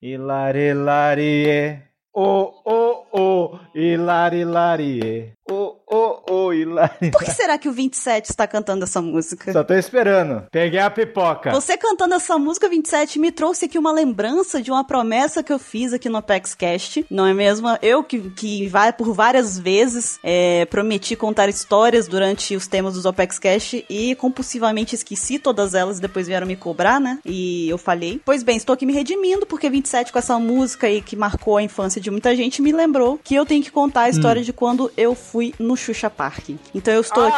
Hilari, larie. Oh, oh, oh. Hilari, larie. Oh, Hilari. Por que será que o 27 está cantando essa música? Só tô esperando. Peguei a pipoca. Você cantando essa música 27 me trouxe aqui uma lembrança de uma promessa que eu fiz aqui no Apex Cast, não é mesmo? Eu que, que vai por várias vezes é, prometi contar histórias durante os temas dos Apex Cast e compulsivamente esqueci todas elas e depois vieram me cobrar, né? E eu falhei. Pois bem, estou aqui me redimindo porque 27 com essa música aí que marcou a infância de muita gente me lembrou que eu tenho que contar a história de quando eu fui no Xuxa Park. Então eu estou Ah!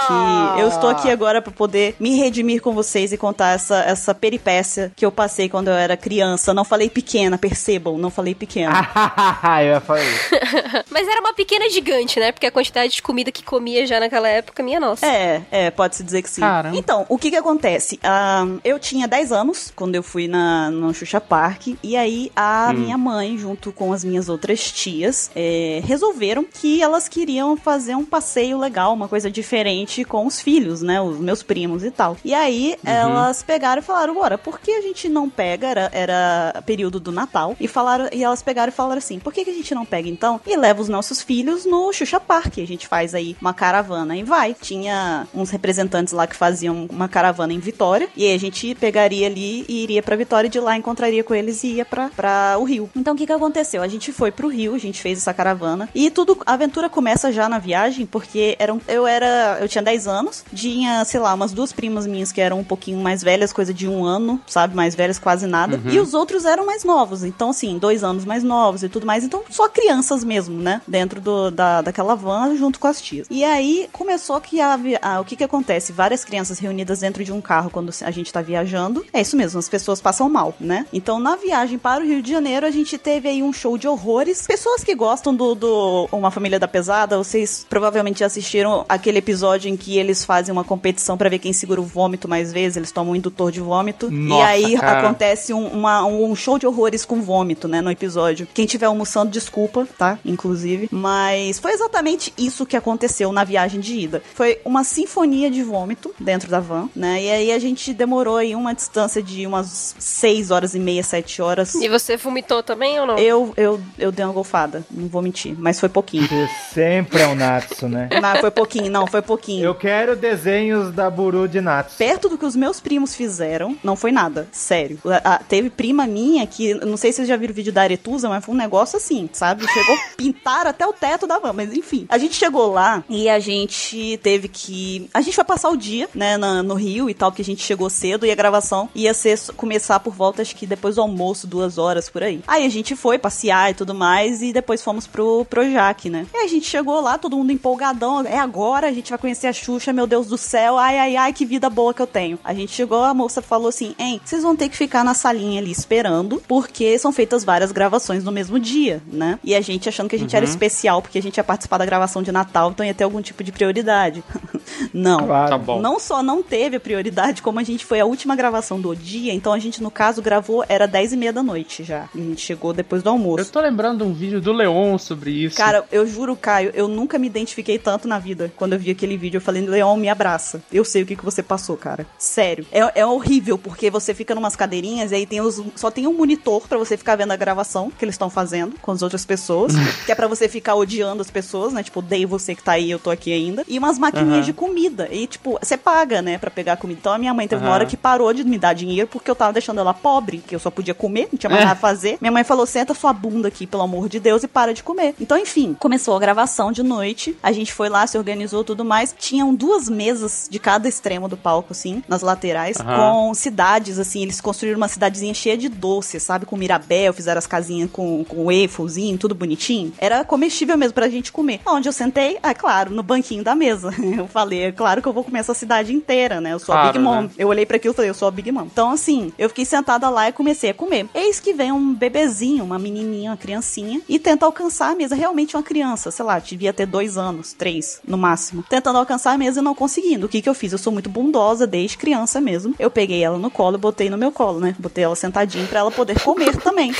aqui, eu estou aqui agora para poder me redimir com vocês e contar essa, essa peripécia que eu passei quando eu era criança. Não falei pequena, percebam, não falei pequena. eu ia falar isso. Mas era uma pequena gigante, né? Porque a quantidade de comida que comia já naquela época, minha nossa. É, é, pode-se dizer que sim. Caramba. Então, o que que acontece? Ah, eu tinha 10 anos quando eu fui na, no Xuxa Park, e aí a minha mãe, junto com as minhas outras tias, é, resolveram que elas queriam fazer um passeio legal, uma coisa diferente com os filhos, né? Os meus primos e tal. E aí elas pegaram e falaram: bora, por que a gente não pega? Era, era período do Natal. E falaram, e elas pegaram e falaram assim: por que, que a gente não pega então e leva os nossos filhos no Xuxa Park? A gente faz aí uma caravana e vai. Tinha uns representantes lá que faziam uma caravana em Vitória. E aí a gente pegaria ali e iria pra Vitória e de lá encontraria com eles e ia pra, pra o Rio. Então o que que aconteceu? A gente foi pro Rio, a gente fez essa caravana. E tudo, a aventura começa já na viagem, porque eram, eu era, eu tinha 10 anos, tinha, sei lá, umas duas primas minhas que eram um pouquinho mais velhas, coisa de um ano, sabe? Mais velhas quase nada. E os outros eram mais novos. Então, assim, dois anos mais novos e tudo mais. Então, só crianças mesmo, né? Dentro do, da, daquela van junto com as tias. E aí começou que a, a- o que que acontece? Várias crianças reunidas dentro de um carro quando a gente tá viajando. É isso mesmo, as pessoas passam mal, né? Então, na viagem para o Rio de Janeiro, a gente teve aí um show de horrores. Pessoas que gostam do, do Uma Família da Pesada, vocês provavelmente já assistiram aquele episódio em que eles fazem uma competição pra ver quem segura o vômito mais vezes. Eles tomam um indutor de vômito. e Nossa, aí cara. acontece um, uma- um show de horrores com vômito, né, no episódio. Quem estiver almoçando, desculpa, tá? Inclusive. Mas foi exatamente isso que aconteceu na viagem de ida. Foi uma sinfonia de vômito dentro da van, né? E aí a gente demorou aí uma distância de umas 6 horas e meia, 7 horas. E você vomitou também ou não? Eu, eu, eu dei uma golfada, não vou mentir, mas foi pouquinho. Você sempre é um Natsu, né? Não, foi pouquinho, não, foi pouquinho. Eu quero desenhos da Buru de Natsu. Perto do que os meus primos fizeram, não foi nada. Sério. A- a- teve prima minha que, não sei se vocês já viram o vídeo da Aretusa, mas foi um negócio assim, sabe? Chegou a pintar até o teto da van, mas enfim. A gente chegou lá e a gente teve que. A gente foi passar o dia, né, na- no Rio e tal, porque a gente chegou cedo e a gravação ia ser começar por volta, acho que depois do almoço, duas horas por aí. Aí a gente foi passear e tudo mais e depois fomos pro Projac, né? E a gente chegou lá, todo mundo empolgadão. É agora, a gente vai conhecer a Xuxa, meu Deus do céu. Ai, ai, ai, que vida boa que eu tenho. A gente chegou, a moça falou assim: hein, vocês vão ter que ficar na salinha ali esperando, porque são feitas várias gravações no mesmo dia, né? E a gente achando que a gente era especial, porque a gente ia participar da gravação de Natal, então ia ter algum tipo de prioridade. não. Claro. Tá bom. Não só não teve a prioridade, como a gente foi a última gravação do dia, então a gente, no caso, gravou, era 10 e meia da noite já. A gente chegou depois do Eu almoço. tô lembrando um vídeo do Leon sobre isso. Cara, eu juro, Caio, eu nunca me identifiquei tanto na vida. Quando eu vi aquele vídeo, eu falei, Leon, me abraça. Eu sei o que, que você passou, cara. Sério. É, é horrível, porque você fica numas cadeirinhas e aí tem os, só tem um monitor pra você ficar vendo a gravação que eles estão fazendo com as outras pessoas. que é pra você ficar odiando as pessoas, né? Tipo, odeio você que tá aí, eu tô aqui ainda. E umas maquininhas Aham. de comida. E, tipo, você paga, né, pra pegar comida. Então a minha mãe teve uma Aham. hora que parou de me dar dinheiro porque eu tava deixando ela pobre, que eu só podia comer, não tinha mais É. nada a fazer. Minha mãe falou: senta sua bunda aqui, pelo amor de Deus, e para de comer. Então, enfim, começou a gravação de noite. A gente foi lá, se organizou tudo mais. Tinham duas mesas de cada extremo do palco, assim, nas laterais, Aham. com cidades, assim. Eles construíram uma cidadezinha cheia de doces, sabe? Com Mirabel, fizeram as casinhas com, com wafelzinho, tudo bonitinho. Era comestível mesmo pra gente comer. Onde eu sentei, é claro, no banquinho da mesa. Eu falei, é claro que eu vou comer essa cidade inteira, né? Eu sou a Claro, Big Mom. né? Eu olhei pra aquilo e falei, eu sou a Big Mom. Então, assim, eu fiquei sentada lá e comecei a comer. Eis que vem um bebezinho, uma menininha, uma criancinha, e tenta alcançar a mesa. Realmente uma criança, sei lá, devia ter dois anos, três. No máximo. Tentando alcançar a mesa e não conseguindo. O que que eu fiz? Eu sou muito bondosa desde criança mesmo. Eu peguei ela no colo e botei no meu colo, né? Botei ela sentadinha pra ela poder comer também.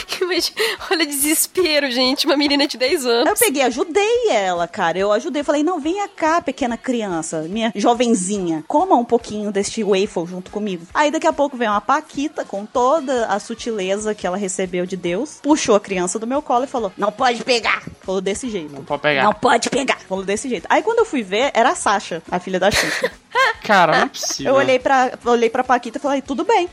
Olha, desespero, gente. Uma menina de 10 anos. Eu peguei, ajudei ela, cara. Eu ajudei. Falei, não, venha cá, pequena criança, minha jovenzinha. Coma um pouquinho deste waffle junto comigo. Aí daqui a pouco vem uma Paquita com toda a sutileza que ela recebeu de Deus. Puxou a criança do meu colo e falou: Não pode pegar. Falou desse jeito. Não pode pegar. Não pode pegar. Falou desse jeito. Aí quando eu fui ver, era a Sasha, a filha da Xuxa. Cara, não é possível. Eu olhei pra, olhei pra Paquita e falei, tudo bem,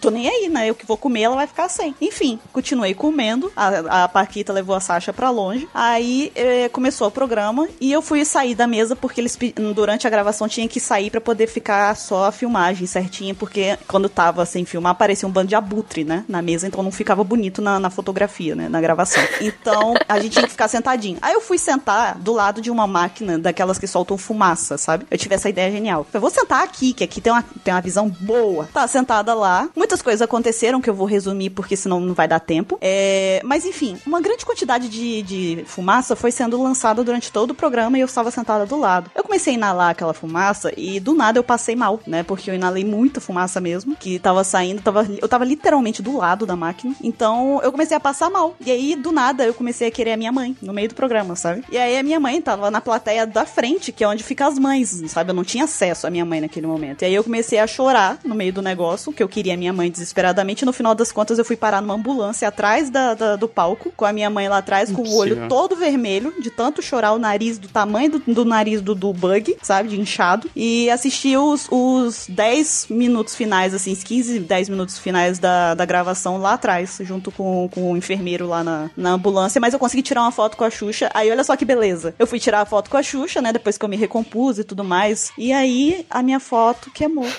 tô nem aí, né? Eu que vou comer, ela vai ficar sem. Enfim, continuei comendo. A, a Paquita levou a Sasha pra longe. Aí eh, começou o programa e eu fui sair da mesa porque eles durante a gravação tinha que sair pra poder ficar só a filmagem certinha, porque quando tava sem filmar parecia um bando de abutre, né? Na mesa, então não ficava bonito na, na fotografia, né? Na gravação. Então a gente tinha que ficar sentadinho. Aí eu fui sentar do lado de uma máquina daquelas que soltam fumaça, sabe? Eu tive essa ideia genial. Eu vou sentar aqui, que aqui tem uma, tem uma visão boa. Tá sentada lá. Muitas coisas aconteceram que eu vou resumir porque senão não vai dar tempo. É, mas enfim, uma grande quantidade de, de fumaça foi sendo lançada durante todo o programa e eu estava sentada do lado. Eu comecei a inalar aquela fumaça e do nada eu passei mal, né? Porque eu inalei muita fumaça mesmo, que tava saindo, tava, eu tava literalmente do lado da máquina. Então eu comecei a passar mal. E aí do nada eu comecei a querer a minha mãe no meio do programa, sabe? E aí a minha mãe tava na plateia da frente, que é onde ficam as mães, sabe? Eu não tinha acesso à minha mãe naquele momento. E aí eu comecei a chorar no meio do negócio, que eu queria a minha mãe desesperadamente. No final das contas, eu fui parar numa ambulância atrás da, da- do palco, com a minha mãe lá atrás, com o olho todo vermelho, de tanto chorar o nariz do tamanho do, do nariz do, do bug, sabe? De inchado. E assisti os, os 10 minutos finais, assim, os 15, 10 minutos finais da, da gravação lá atrás, junto com, com o enfermeiro lá na, na ambulância. Mas eu consegui tirar uma foto com a Xuxa. Aí olha só que beleza. Eu fui tirar a foto com a Xuxa, né? Depois que eu me recompus e tudo mais. E aí a minha foto queimou.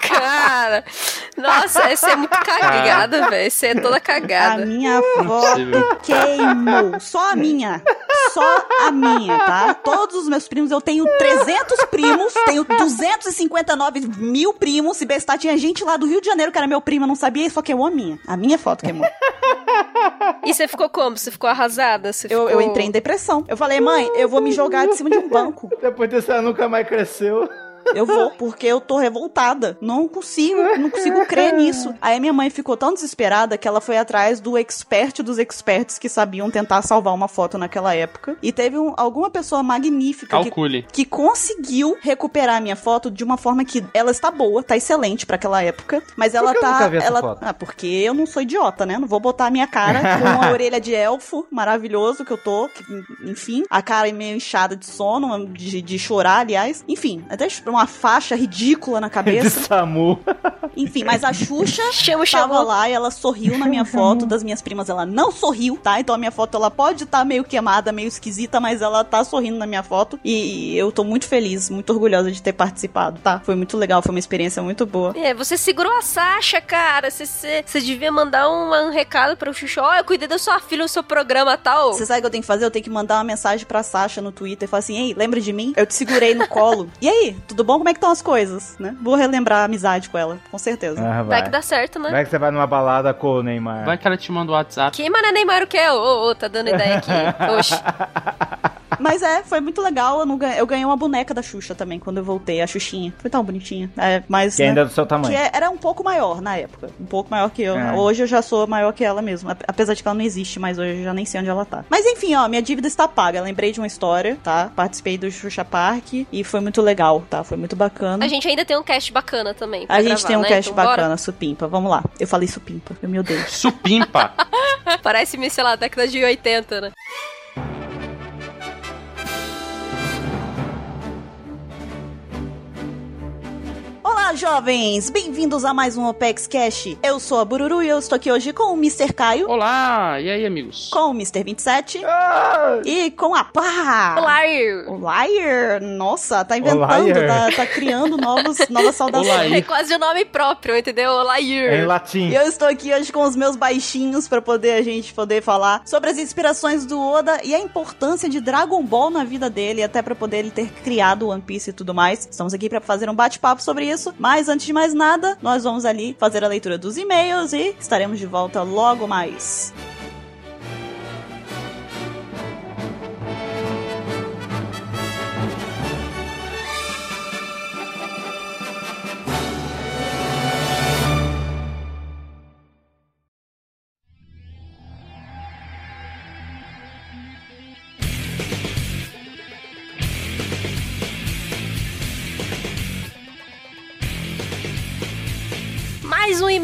Cara, nossa, essa é muito cagada, velho. Essa é toda A cagada. minha possível. foto queimou. Só a minha. Só a minha, tá? Todos os meus primos, eu tenho 300 primos, tenho 259 mil primos. Se bestar, tinha gente lá do Rio de Janeiro que era meu primo, eu não sabia, e só queimou a minha. A minha foto queimou. E você ficou como? Você ficou arrasada? Você Eu, ficou... eu entrei em depressão. Eu falei, mãe, eu vou me jogar de cima de um banco. Depois disso, ela nunca mais cresceu. Eu vou, porque eu tô revoltada. Não consigo, não consigo crer nisso. Aí minha mãe ficou tão desesperada que ela foi atrás do expert dos experts que sabiam tentar salvar uma foto naquela época. E teve um- alguma pessoa magnífica que que conseguiu recuperar a minha foto de uma forma que ela está boa, tá excelente pra aquela época, mas ela que eu tá nunca vi essa ela foto? ah, porque eu não sou idiota, né? Não vou botar a minha cara com a orelha de elfo maravilhoso que eu tô, que, enfim, a cara meio inchada de sono, de, de chorar, aliás. Enfim, até uma faixa ridícula na De cabeça. Samu. Enfim, mas a Xuxa Chama, tava chamou. lá e ela sorriu na minha foto. Das minhas primas, ela não sorriu, tá? Então a minha foto, ela pode estar meio queimada, meio esquisita, mas ela tá sorrindo na minha foto. E, eu tô muito feliz, muito orgulhosa de ter participado, tá? Foi muito legal, foi uma experiência muito boa. É, você segurou a Sasha, cara. Você, você, você devia mandar um, um recado pro Xuxa. Ó, eu cuidei da sua filha no seu programa tal. Você sabe o que eu tenho que fazer? Eu tenho que mandar uma mensagem pra Sasha no Twitter e falar assim: Ei, lembra de mim? Eu te segurei no colo. E aí, tudo bom? Como é que estão as coisas, né? Vou relembrar a amizade com ela, com certeza. Ah, Vai vai. que dá certo, né? Vai que você vai numa balada com o Neymar. Vai que ela te manda o WhatsApp. Quem mané Neymar o que é? Ô, ô, tá dando ideia aqui. Oxi. Mas é, foi muito legal. Eu, não ganhei, eu ganhei uma boneca da Xuxa também quando eu voltei, a Xuxinha. Foi tão bonitinha. É, mas. Que né, ainda é do seu tamanho. Que é- era um pouco maior na época. Um pouco maior que eu. É. Hoje eu já sou maior que ela mesmo. ap- Apesar de que ela não existe, mas hoje eu já nem sei onde ela tá. Mas enfim, ó, minha dívida está paga. Lembrei de uma história, tá? Participei do Xuxa Park e foi muito legal, tá? Foi muito bacana. A gente ainda tem um cast bacana também. pra A gente gravar, tem um né? cast Então, bora. bacana, supimpa. Vamos lá. Eu falei supimpa. Eu me odeio. Supimpa. Parece, sei lá, década de 80, né? Olá, jovens! Bem-vindos a mais um Opex Cash. Eu sou a Bururu e eu estou aqui hoje com o Mr. Caio, Olá, e aí, amigos? com o Mr. 27 Ah! e com a Pá! O Liar! Nossa, tá inventando, Liar. tá, tá criando novos, novas saudações. É quase o nome próprio, entendeu? Olá, É em latim. E eu estou aqui hoje com os meus baixinhos pra poder a gente poder falar sobre as inspirações do Oda e a importância de Dragon Ball na vida dele, até pra poder ele ter criado One Piece e tudo mais. Estamos aqui pra fazer um bate-papo sobre isso, mas antes de mais nada, nós vamos ali fazer a leitura dos e-mails e estaremos de volta logo mais.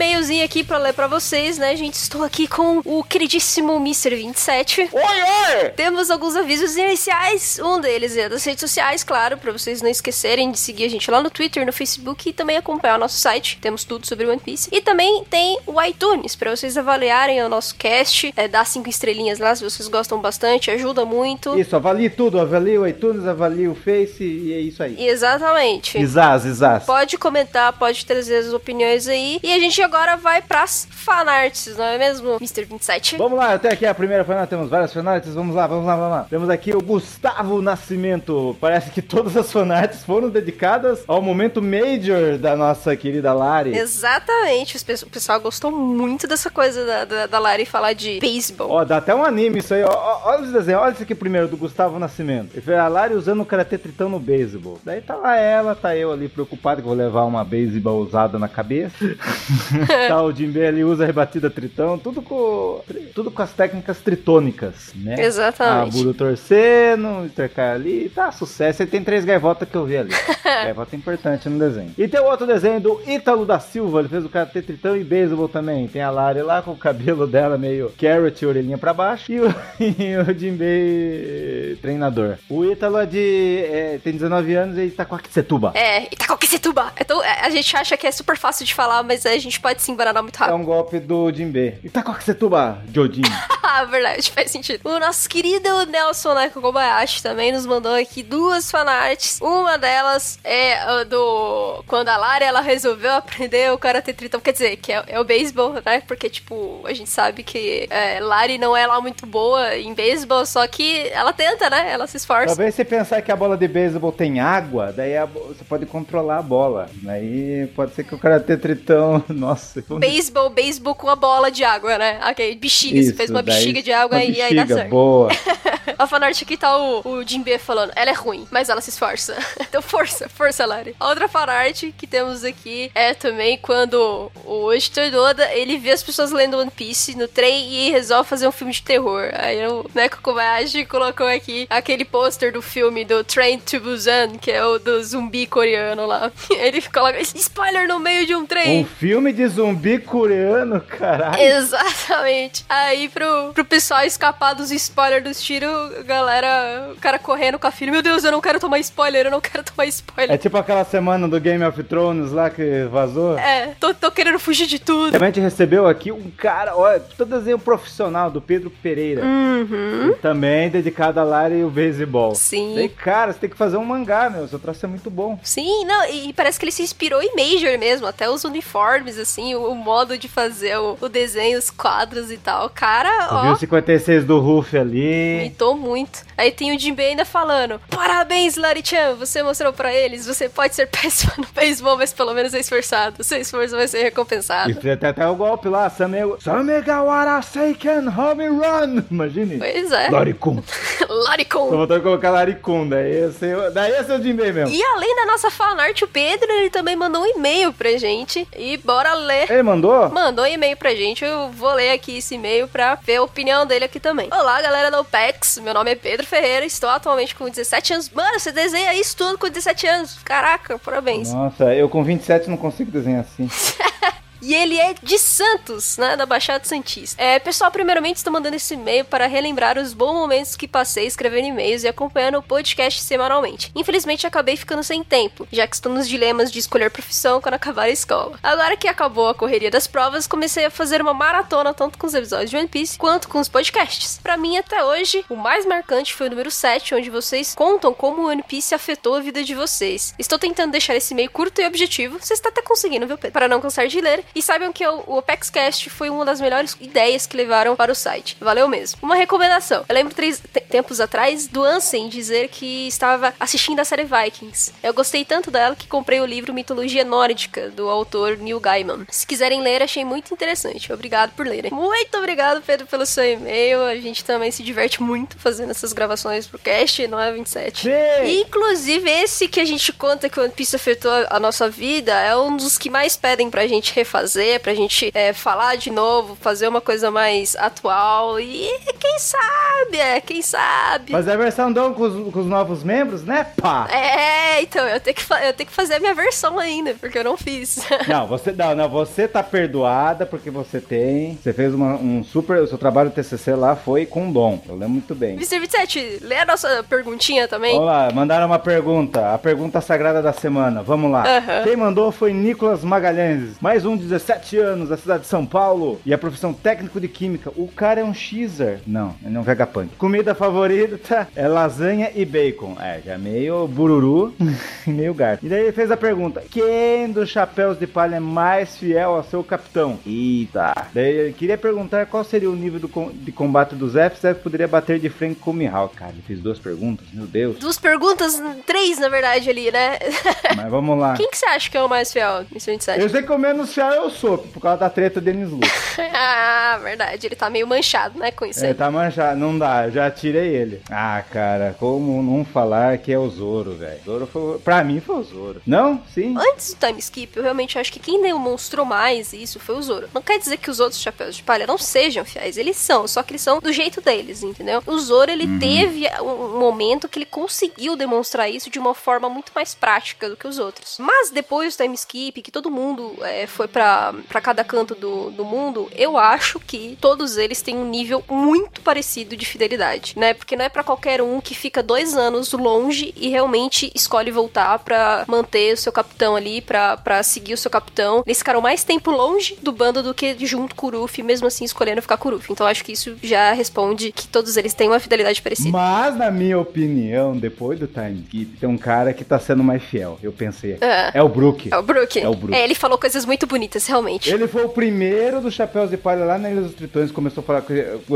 Mais um e-mailzinho aqui pra ler pra vocês, né, gente? Estou aqui com o queridíssimo Mr. 27. Oi, oi! Temos alguns avisos iniciais. Um deles é das redes sociais, claro, pra vocês não esquecerem de seguir a gente lá no Twitter, no Facebook e também acompanhar o nosso site. Temos tudo sobre One Piece. E também tem o iTunes, pra vocês avaliarem o nosso cast, é, dar cinco estrelinhas lá se vocês gostam bastante, ajuda muito. Isso, avalie tudo, avalie o iTunes, avalie o Face e é isso aí. Exatamente. Isaz, Isaz. Pode comentar, pode trazer as opiniões aí. E a gente agora vai pras fanarts, não é mesmo, Mr. 27? Vamos lá, até aqui a primeira fanart, temos várias fanarts, vamos lá, vamos lá, vamos lá. Temos aqui o Gustavo Nascimento. Parece que todas as fanarts foram dedicadas ao momento major da nossa querida Lari. Exatamente, o pessoal gostou muito dessa coisa da, da, da Lari falar de beisebol. Ó, dá até um anime isso aí, ó. Olha os desenhos, olha esse aqui primeiro, do Gustavo Nascimento. Ele a Lari usando o karatê tritão no beisebol. Daí tá lá ela, tá eu ali preocupado que vou levar uma beisebol usada na cabeça. tá o ali usa a rebatida tritão, tudo com tudo com as técnicas tritônicas, né? A Exatamente. Buru torcendo, Intercar ali, tá sucesso. E tem três gaivotas que eu vi ali. Gaivota é importante no desenho. E tem outro desenho do Ítalo da Silva, ele fez o Karate Tritão e Beisebol também. Tem a Lari lá com o cabelo dela meio carrot, orelhinha pra baixo. E o, e o treinador. O Ítalo é de. é, tem 19 anos e está com a Kitsetuba. É, Itacoquecetuba. Então, é, a gente acha que é super fácil de falar, mas a gente pode se embaranar muito É rápido. um golpe do Jinbei. Itacoaxetuba, Jodin. Ah, verdade, faz sentido. O nosso querido Nelson Neko Kobayashi também nos mandou aqui duas fanarts. Uma delas é a do. Quando a Lara ela resolveu aprender o Karate Tritão. Quer dizer, que é, é o beisebol, né? Porque, tipo, a gente sabe que é, Lari não é lá muito boa em beisebol, só que ela tenta, né? Ela se esforça. Talvez você pensar que a bola de beisebol tem água, daí a você pode controlar a bola. Daí pode ser que o Karate Tritão. Nossa, como- Beisebol, beisebol com a bola de água, né? Ok, bexiga. você Isso, fez uma bexiga de água e aí dá bexiga, certo. boa. A fanart aqui tá o, o Jinbe falando, ela é ruim, mas ela se esforça. então força, força, Lari. A outra fanart que temos aqui é também quando o editor do Oda, ele vê as pessoas lendo One Piece no trem e resolve fazer um filme de terror. Aí o Neko Kobayashi colocou aqui aquele pôster do filme do Train to Busan, que é o do zumbi coreano lá. Ele coloca spoiler no meio de um trem. Um filme de zumbi coreano, caralho. Exatamente. Aí, pro, pro pessoal escapar dos spoilers dos tiros, galera, o cara correndo com a filha. Meu Deus, eu não quero tomar spoiler, eu não quero tomar É spoiler. tipo aquela semana do Game of Thrones lá que vazou. É, tô, tô querendo fugir de tudo. Também a gente recebeu aqui um cara, olha, todo desenho profissional do Pedro Pereira. Uhum. Também dedicado a Lara e o beisebol. Sim. Daí, cara, você tem que fazer um mangá, meu. Seu traço é muito bom. Sim, não, e, e parece que ele se inspirou em Major mesmo, até os uniformes, assim, o, o modo de fazer o, o desenho, os quadros e tal. Cara, ó, o 56 do Ruff ali. imitou muito. Aí tem o Jinbei ainda falando: Parabéns, Larichan, você mostrou pra eles, você pode ser péssimo no beisebol, mas pelo menos é esforçado. Seu esforço vai ser recompensado. E fez até, até o golpe lá, Same... Samegawara Seiken Home Run. Imagine. Pois é. Laricum. Tô Laricon. voltando a colocar Laricum. Daí esse, daí esse é o Jinbei mesmo. E além da nossa fanart, o Pedro, ele também mandou um e-mail pra gente. E bora ler. Ele mandou? Mandou um e-mail pra gente, eu vou ler aqui esse e-mail pra ver a opinião dele aqui também. Olá, galera da OPEX, meu nome é Pedro Ferreira, estou atualmente com 17 anos. Mano, você desenha isso tudo com 17 anos. Caraca, parabéns. Nossa, eu com 27 não consigo desenhar assim. E ele é de Santos, né? Da Baixada Santista. É, pessoal, primeiramente estou mandando esse e-mail para relembrar os bons momentos que passei escrevendo e-mails e acompanhando o podcast semanalmente. Infelizmente acabei ficando sem tempo, já que estou nos dilemas de escolher profissão quando acabar a escola. Agora que acabou a correria das provas, comecei a fazer uma maratona tanto com os episódios de One Piece quanto com os podcasts. Para mim, até hoje, o mais marcante foi o número 7, onde vocês contam como o One Piece afetou a vida de vocês. Estou tentando deixar esse e-mail curto e objetivo, você está até conseguindo, viu, Pedro? Para não cansar de ler. E saibam que o o OpexCast foi uma das melhores ideias que levaram para o site. Valeu mesmo. Uma recomendação. Eu lembro três te- tempos atrás do Ansem dizer que estava assistindo a série Vikings. Eu gostei tanto dela que comprei o livro Mitologia Nórdica, do autor Neil Gaiman. Se quiserem ler, achei muito interessante. Obrigado por lerem. Muito obrigado, Pedro, pelo seu e-mail. A gente também se diverte muito fazendo essas gravações pro cast, não é 27? Sim. Inclusive, esse que a gente conta que o One Piece afetou a- a nossa vida é um dos que mais pedem pra gente refazer. Fazer, pra gente é, falar de novo, fazer uma coisa mais atual e quem sabe, é, quem sabe. Fazer a versão Dom com os, com os novos membros, né? Pá! É, então, eu tenho, que, eu tenho que fazer a minha versão ainda, porque eu não fiz. Não, você não, não, você tá perdoada porque você tem. Você fez uma, um super. O seu trabalho TCC lá foi com dom. Eu lembro muito bem. Mr. 27, lê a nossa perguntinha também. Vamos lá, mandaram uma pergunta. A pergunta sagrada da semana. Vamos lá. Aham. Quem mandou foi Nicolas Magalhães. Mais um 17 anos, da cidade de São Paulo. E a profissão técnico de química. O cara é um xer. Não, ele é um vegapunk. Comida favorita é lasanha e bacon. É, já meio bururu e meio gato. E daí ele fez a pergunta: Quem dos chapéus de palha é mais fiel ao seu capitão? Eita. Daí ele queria perguntar qual seria o nível do com- de combate do Zef. Zef poderia bater de frente com o Mihawk. Cara, ele fez duas perguntas. Meu Deus. Duas perguntas, três na verdade ali, né? Mas vamos lá. Quem que você acha que é o mais fiel, Mr. 27? Eu sei que o menos fiel é o Sop, por causa da treta Denis Luke. ah, verdade, ele tá meio manchado, né, com isso aí. Ele tá manchado, não dá, eu já tirei ele. Ah, cara, como não falar que é o Zoro, velho? Zoro foi, pra mim foi o Zoro. Não? Sim? Antes do time skip, eu realmente acho que quem demonstrou mais isso foi o Zoro. Não quer dizer que os outros chapéus de palha não sejam fiéis, eles são, só que eles são do jeito deles, entendeu? O Zoro, ele teve um, um momento que ele conseguiu demonstrar isso de uma forma muito mais prática do que os outros. Mas depois do time skip, que todo mundo é, foi pra pra cada canto do, do mundo, eu acho que todos eles têm um nível muito parecido de fidelidade, né? Porque não é pra qualquer um que fica dois anos longe e realmente escolhe voltar pra manter o seu capitão ali, pra, pra seguir o seu capitão. Eles ficaram mais tempo longe do bando do que junto com o Ruffy, mesmo assim escolhendo ficar com o Ruffy. Então eu acho que isso já responde que todos eles têm uma fidelidade parecida. Mas, na minha opinião, depois do time skip, tem um cara que tá sendo mais fiel. Eu pensei. É. É o Brook. É o Brook. É o Brook. ele falou coisas muito bonitas, realmente. Ele foi o primeiro dos chapéus de palha lá na Ilha dos Tritões, começou a falar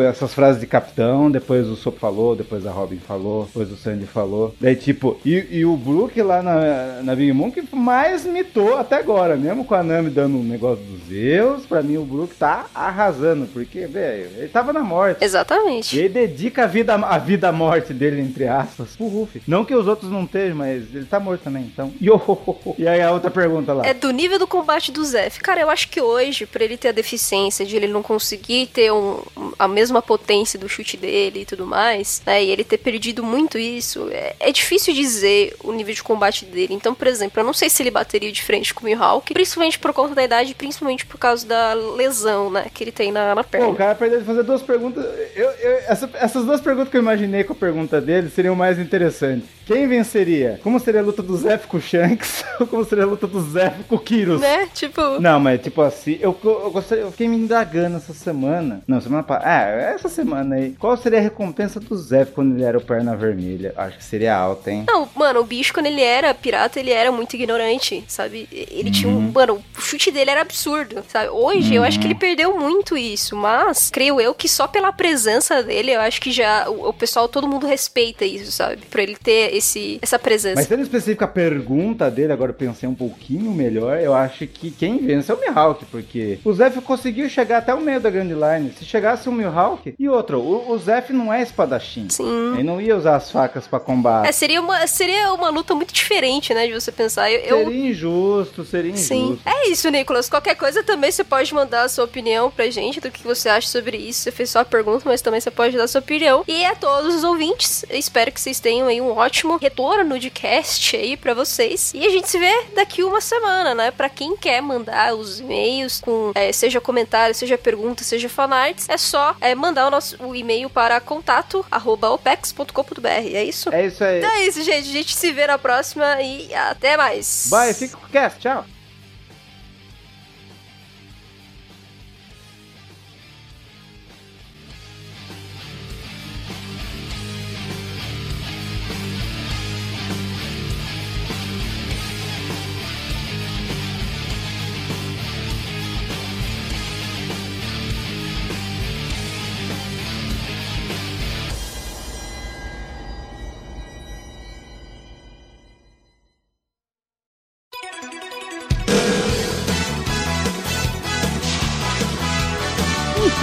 essas frases de capitão, depois o Sop falou, depois a Robin falou, depois o Sandy falou. Daí, tipo, e, e o Brook lá na, na Big Mom que mais mitou até agora, mesmo com a Nami dando um negócio dos Zeus, pra mim o Brook tá arrasando, porque, velho, ele tava na morte. E Exatamente. ele dedica a vida, a vida à morte dele, entre aspas, pro Ruffy. Não que os outros não estejam, mas ele tá morto também, então. Yo! E aí a outra pergunta lá. É do nível do combate do Zef. Cara, eu acho que hoje, pra ele ter a deficiência de ele não conseguir ter um, a mesma potência do chute dele e tudo mais, né? E ele ter perdido muito isso, é, é difícil dizer o nível de combate dele. Então, por exemplo, eu não sei se ele bateria de frente com o Mihawk, principalmente por conta da idade, e principalmente por causa da lesão, né? Que ele tem na, na perna. o cara perdeu de fazer duas perguntas. Eu, eu- essa- essas duas perguntas que eu imaginei com a pergunta dele seriam mais interessantes. Quem venceria? Como seria a luta do Zef com o Shanks? Ou como seria a luta do Zef com o Kyrus? Né? Tipo. Não, mas tipo assim, eu, eu, gostei, eu fiquei me indagando essa semana. Não, semana passada. Ah, essa semana aí. Qual seria a recompensa do Zef quando ele era o perna vermelha? Acho que seria alta, hein? Não, mano, o bicho, quando ele era pirata, ele era muito ignorante, sabe? Ele tinha Uhum. um. Mano, o chute dele era absurdo, sabe? Hoje eu acho que ele perdeu muito isso, mas creio eu que só pela presença dele, eu acho que já. O, o pessoal, todo mundo respeita isso, sabe? Pra ele ter esse, essa presença. Mas sendo específica a pergunta dele, agora eu pensei um pouquinho melhor, eu acho que quem vence é o Mihawk, porque o Zef conseguiu chegar até o meio da Grand Line. Se chegasse o Mihawk, e outro, o, o Zef não é espadachim. Sim. Ele não ia usar as facas pra combate. É, seria uma, seria uma luta muito diferente, né? De você pensar. Eu, eu- Seria injusto, seria injusto. Sim. É isso, Nicolas. Qualquer coisa também você pode mandar a sua opinião pra gente do que você acha sobre isso. Você fez só a pergunta, mas também você pode dar a sua opinião. E a todos os ouvintes, eu espero que vocês tenham aí um ótimo retorno de cast aí pra vocês. E a gente se vê daqui uma semana, né? Pra quem quer mandar os e-mails com é, seja comentário, seja pergunta, seja fanarts, é só é, mandar o nosso o e-mail para contato@opex.com.br. É isso? É isso aí. Então é isso, gente. A gente se vê na próxima e até mais. Bye, fica com o cast, tchau.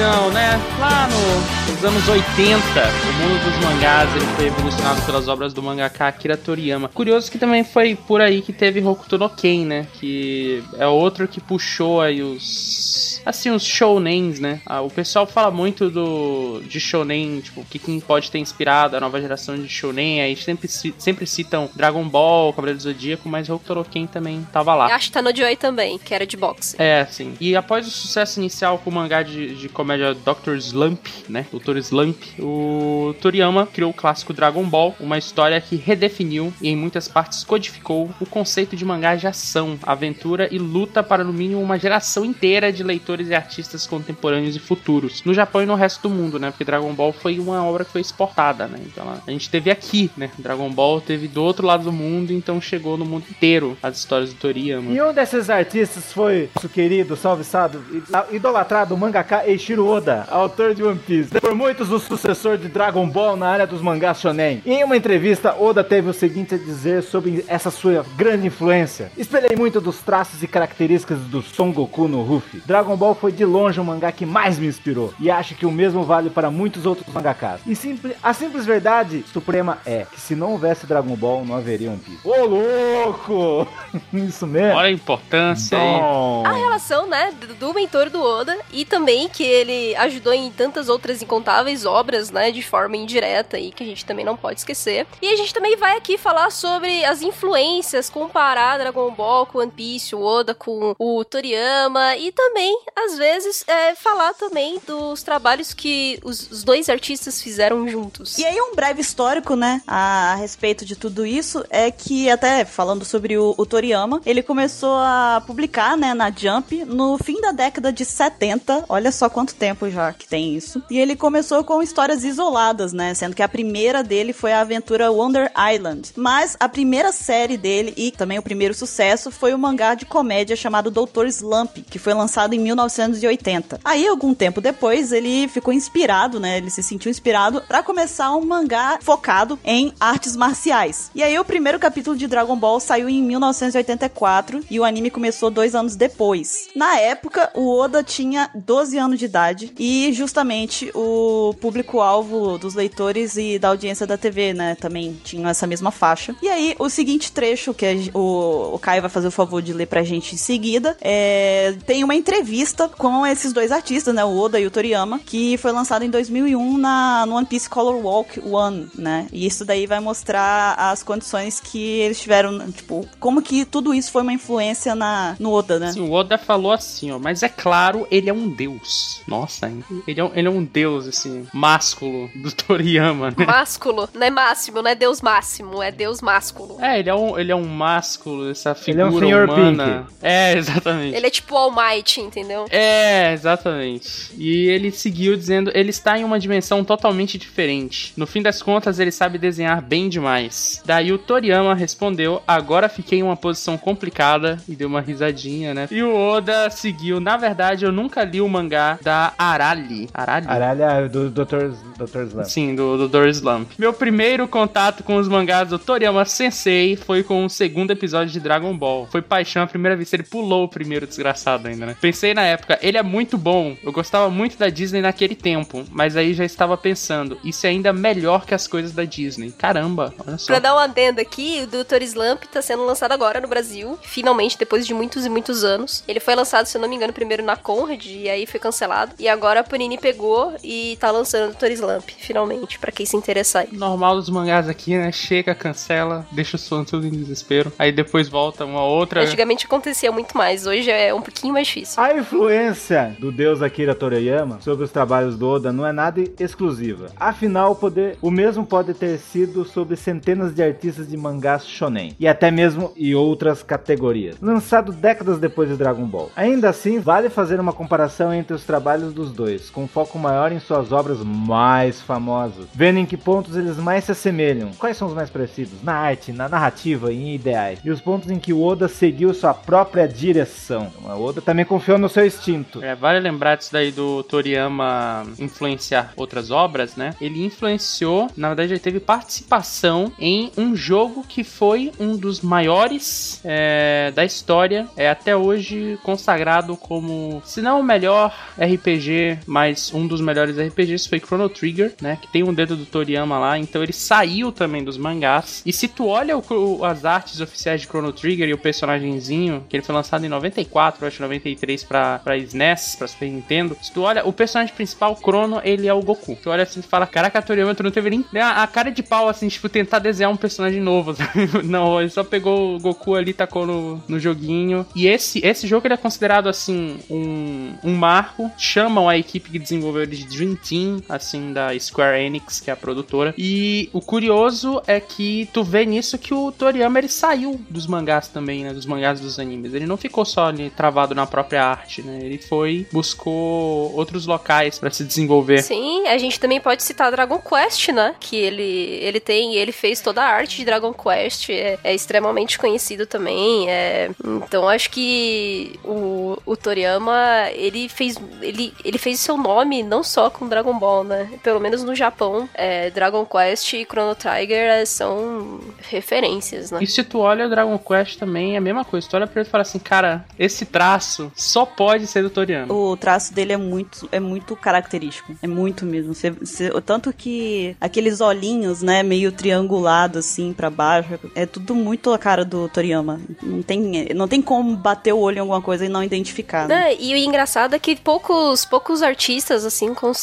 Né, lá no, nos anos 80, o mundo dos mangás ele foi revolucionado pelas obras do mangaka Akira Toriyama. Curioso que também foi por aí que teve Hokuto no Ken, né, que é outro que puxou aí os assim, os shounens, né? Ah, o pessoal fala muito do de shounen, tipo, que quem pode ter inspirado a nova geração de shounen, aí sempre, sempre citam Dragon Ball, Cavaleiro do Zodíaco, mas Hokuto no Ken também tava lá. Acho que tá no Joy também, que era de boxe. É, sim. E após o sucesso inicial com o mangá de, de comédia Dr. Slump, né? Dr. Slump, o Toriyama criou o clássico Dragon Ball, uma história que redefiniu e em muitas partes codificou o conceito de mangá de ação, aventura e luta para no mínimo uma geração inteira de leitores e artistas contemporâneos e futuros. No Japão e no resto do mundo, né? Porque Dragon Ball foi uma obra que foi exportada, né? Então a gente teve aqui, né? Dragon Ball teve do outro lado do mundo, então chegou no mundo inteiro as histórias do Toriyama. E um desses artistas foi o querido, salve sado, idolatrado mangaka Eiichiro Oda, autor de One Piece. Por muitos o sucessor de Dragon Ball na área dos mangás shonen. E em uma entrevista, Oda teve o seguinte a dizer sobre essa sua grande influência. Espelhei muito dos traços e características do Son Goku no Ruffy. Dragon Ball foi de longe o mangá que mais me inspirou. E acho que o mesmo vale para muitos outros mangakas. E simples, a simples verdade suprema é que se não houvesse Dragon Ball, não haveria One Piece. Ô louco! Isso mesmo. Olha a importância aí. A relação, né, do mentor do Oda e também que ele ajudou em tantas outras incontáveis obras, né, de forma indireta e que a gente também não pode esquecer. E a gente também vai aqui falar sobre as influências, comparar Dragon Ball com One Piece, o Oda com o Toriyama e também, às vezes, é, falar também dos trabalhos que os, os, dois artistas fizeram juntos. E aí um breve histórico, né, a, a respeito de tudo isso é que até falando sobre o, o Toriyama, ele começou a publicar, né, na Jump no fim da década de 70. Olha só quanto tempo já que tem isso. E ele começou com histórias isoladas, né? Sendo que a primeira dele foi a aventura Wonder Island. Mas a primeira série dele e também o primeiro sucesso foi o mangá de comédia chamado Dr. Slump, que foi lançado em 1980. Aí, algum tempo depois, ele ficou inspirado, né? Ele se sentiu inspirado para começar um mangá focado em artes marciais. E aí, o primeiro capítulo de Dragon Ball saiu em 1984 e o anime começou dois anos depois. Na época, o Oda tinha 12 anos de idade e justamente o público-alvo dos leitores e da audiência da TV, né, também tinham essa mesma faixa. E aí, o seguinte trecho que o, o Caio vai fazer o favor de ler pra gente em seguida, é, tem uma entrevista com esses dois artistas, né, o Oda e o Toriyama, que foi lançado em 2001 na, no One Piece Color Walk One, né, e isso daí vai mostrar as condições que eles tiveram, tipo, como que tudo isso foi uma influência na, no Oda, né? Sim, o Oda falou assim, ó, mas é claro, ele é um deus. Nossa, hein? Ele é ele é um deus, assim, másculo do Toriyama, né? Másculo, não é máximo, não é deus máximo, é deus másculo. É, ele é um, ele é um másculo, essa figura ele é um senhor humana. Pink. É, exatamente. Ele é tipo All Might, entendeu? É, exatamente. E ele seguiu dizendo, ele está em uma dimensão totalmente diferente. No fim das contas, ele sabe desenhar bem demais. Daí o Toriyama respondeu, agora fiquei em uma posição complicada e deu uma risadinha, né? E o Oda seguiu, na verdade, eu nunca li o mangá da Arali. Arali? Arali é do Dr. Dr. Slump. Sim, do Dr. Slump. Meu primeiro contato com os mangás do Toriyama Sensei foi com o segundo episódio de Dragon Ball. Foi paixão a primeira vez, ele pulou o primeiro desgraçado ainda, né? Pensei na época, ele é muito bom. Eu gostava muito da Disney naquele tempo, mas aí já estava pensando, isso é ainda melhor que as coisas da Disney. Caramba, olha só. Pra dar uma adenda aqui, o Dr. Slump tá sendo lançado agora no Brasil, finalmente, depois de muitos e muitos anos. Ele foi lançado, se eu não me engano, primeiro na Conrad, e aí foi cancelado. E agora a Panini pegou e tá lançando o Dr. Slump, finalmente, para quem se interessar. Normal dos mangás aqui, né? Chega, cancela, deixa o som tudo em desespero. Aí depois volta uma outra. Antigamente acontecia muito mais, hoje é um pouquinho mais difícil. A influência do deus Akira Toriyama sobre os trabalhos do Oda não é nada exclusiva. Afinal, o, poder, o mesmo pode ter sido sobre centenas de artistas de mangás shonen e até mesmo e outras categorias, lançado décadas depois de Dragon Ball. Ainda assim, vale fazer uma comparação entre os trabalhos dos dois, com foco maior em suas obras mais famosas, vendo em que pontos eles mais se assemelham, quais são os mais parecidos, na arte, na narrativa e em ideais, e os pontos em que o Oda seguiu sua própria direção. O Oda também confiou no seu instinto. É, vale lembrar disso daí do Toriyama influenciar outras obras, né? Ele influenciou, na verdade, ele teve participação em um jogo que foi um dos maiores é, da história, é até hoje consagrado como, se não o melhor RPG, mas um dos melhores RPGs foi Chrono Trigger, né? Que tem um dedo do Toriyama lá, então ele saiu também dos mangás. E se tu olha o, as artes oficiais de Chrono Trigger e o personagemzinho, que ele foi lançado em 94, acho 93 pra, pra SNES, pra Super Nintendo, se tu olha, o personagem principal, Chrono, ele é o Goku. Tu olha assim e fala, caraca, Toriyama, tu não teve nem a, a, cara de pau, assim, tipo, tentar desenhar um personagem novo, Não, ele só pegou o Goku ali, tacou no, no joguinho. E esse, esse jogo, ele é considerado, assim, um, um marco. Chamam a equipe que desenvolveu de Dream Team, assim, da Square Enix, que é a produtora. E o curioso é que tu vê nisso que o Toriyama, ele saiu dos mangás também, né? Dos mangás dos animes. Ele não ficou só ali travado na própria arte, né? Ele foi, buscou outros locais para se desenvolver. Sim, a gente também pode citar Dragon Quest, né? Que ele, ele tem, ele fez toda a arte de Dragon Quest, é, é extremamente conhecido também. É, então acho que o, o Toriyama, ele fez, ele, ele fez seu nome não só com Dragon Ball, né? Pelo menos no Japão, é, Dragon Quest e Chrono Trigger é, são referências, né? E se tu olha o Dragon Quest também, é a mesma coisa. Tu olha pra ele e fala assim, cara, esse traço só pode ser do Toriyama. O traço dele é muito, é muito característico. É muito mesmo. Você, você, tanto que aqueles olhinhos, né, meio triangulado assim para baixo, é tudo muito a cara do Toriyama. Não tem, não tem como bater o olho em alguma coisa e não identificar. Né? É, e o engraçado é que poucos, poucos artistas assim conseguem,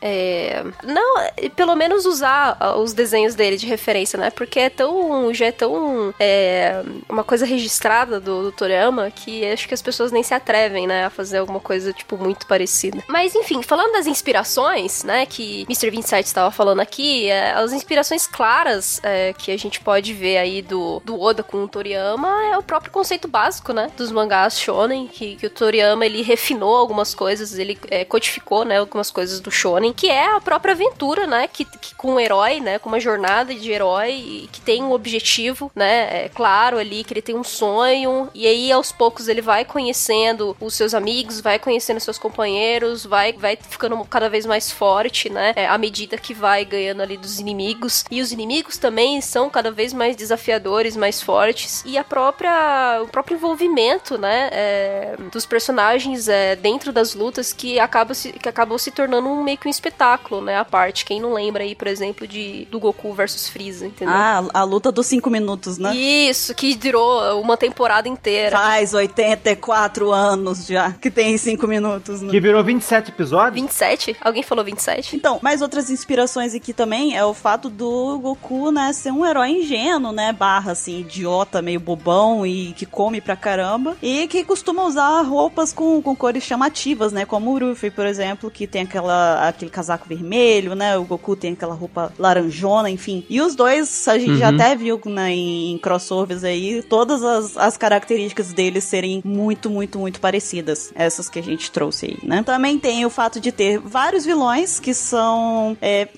é, não, pelo menos usar os desenhos dele de referência, né? Porque é tão, já é tão é, uma coisa registrada do, do Toriyama que acho que as pessoas nem se atrevem, né, a fazer alguma coisa tipo muito parecida. Mas enfim, falando das inspirações, né, que Mr. 27 estava falando aqui, é, as inspirações claras é, que a gente pode ver aí do, do Oda com o Toriyama é o próprio conceito básico, né, dos mangás shonen, que, que o Toriyama ele refinou algumas coisas, ele é, codificou, né, algumas coisas do shonen, que é a própria aventura, né, que, que com um herói, né, com uma jornada de herói que tem um objetivo, né, é claro ali que ele tem um sonho e aí aos poucos ele vai conhecendo os seus amigos, vai conhecendo seus companheiros, vai, vai ficando cada vez mais forte, né? É, à medida que vai ganhando ali dos inimigos. E os inimigos também são cada vez mais desafiadores, mais fortes. E a própria, o próprio envolvimento, né? É, dos personagens é, dentro das lutas que, acaba se, que acabou se tornando um, meio que um espetáculo, né? A parte. Quem não lembra aí, por exemplo, de do Goku versus Freeza, entendeu? Ah, a luta dos cinco minutos, né? Isso, que durou uma temporada inteira. Faz 84 anos já que tem 5 minutos. Né? Que virou 27 episódios? 27? Alguém falou 27? Então, mais outras inspirações aqui também é o fato do Goku, né, ser um herói ingênuo, né, barra, assim, idiota, meio bobão e que come pra caramba. E que costuma usar roupas com, com cores chamativas, né, como o Ruffy, por exemplo, que tem aquela, aquele casaco vermelho, né, o Goku tem aquela roupa laranjona, enfim. E os dois, a gente uhum. já até viu né, em crossovers aí, todas as, as características deles serem muito, muito, muito parecidas. Essas que a gente trouxe aí, né? Também tem o fato de ter vários vilões que são, é,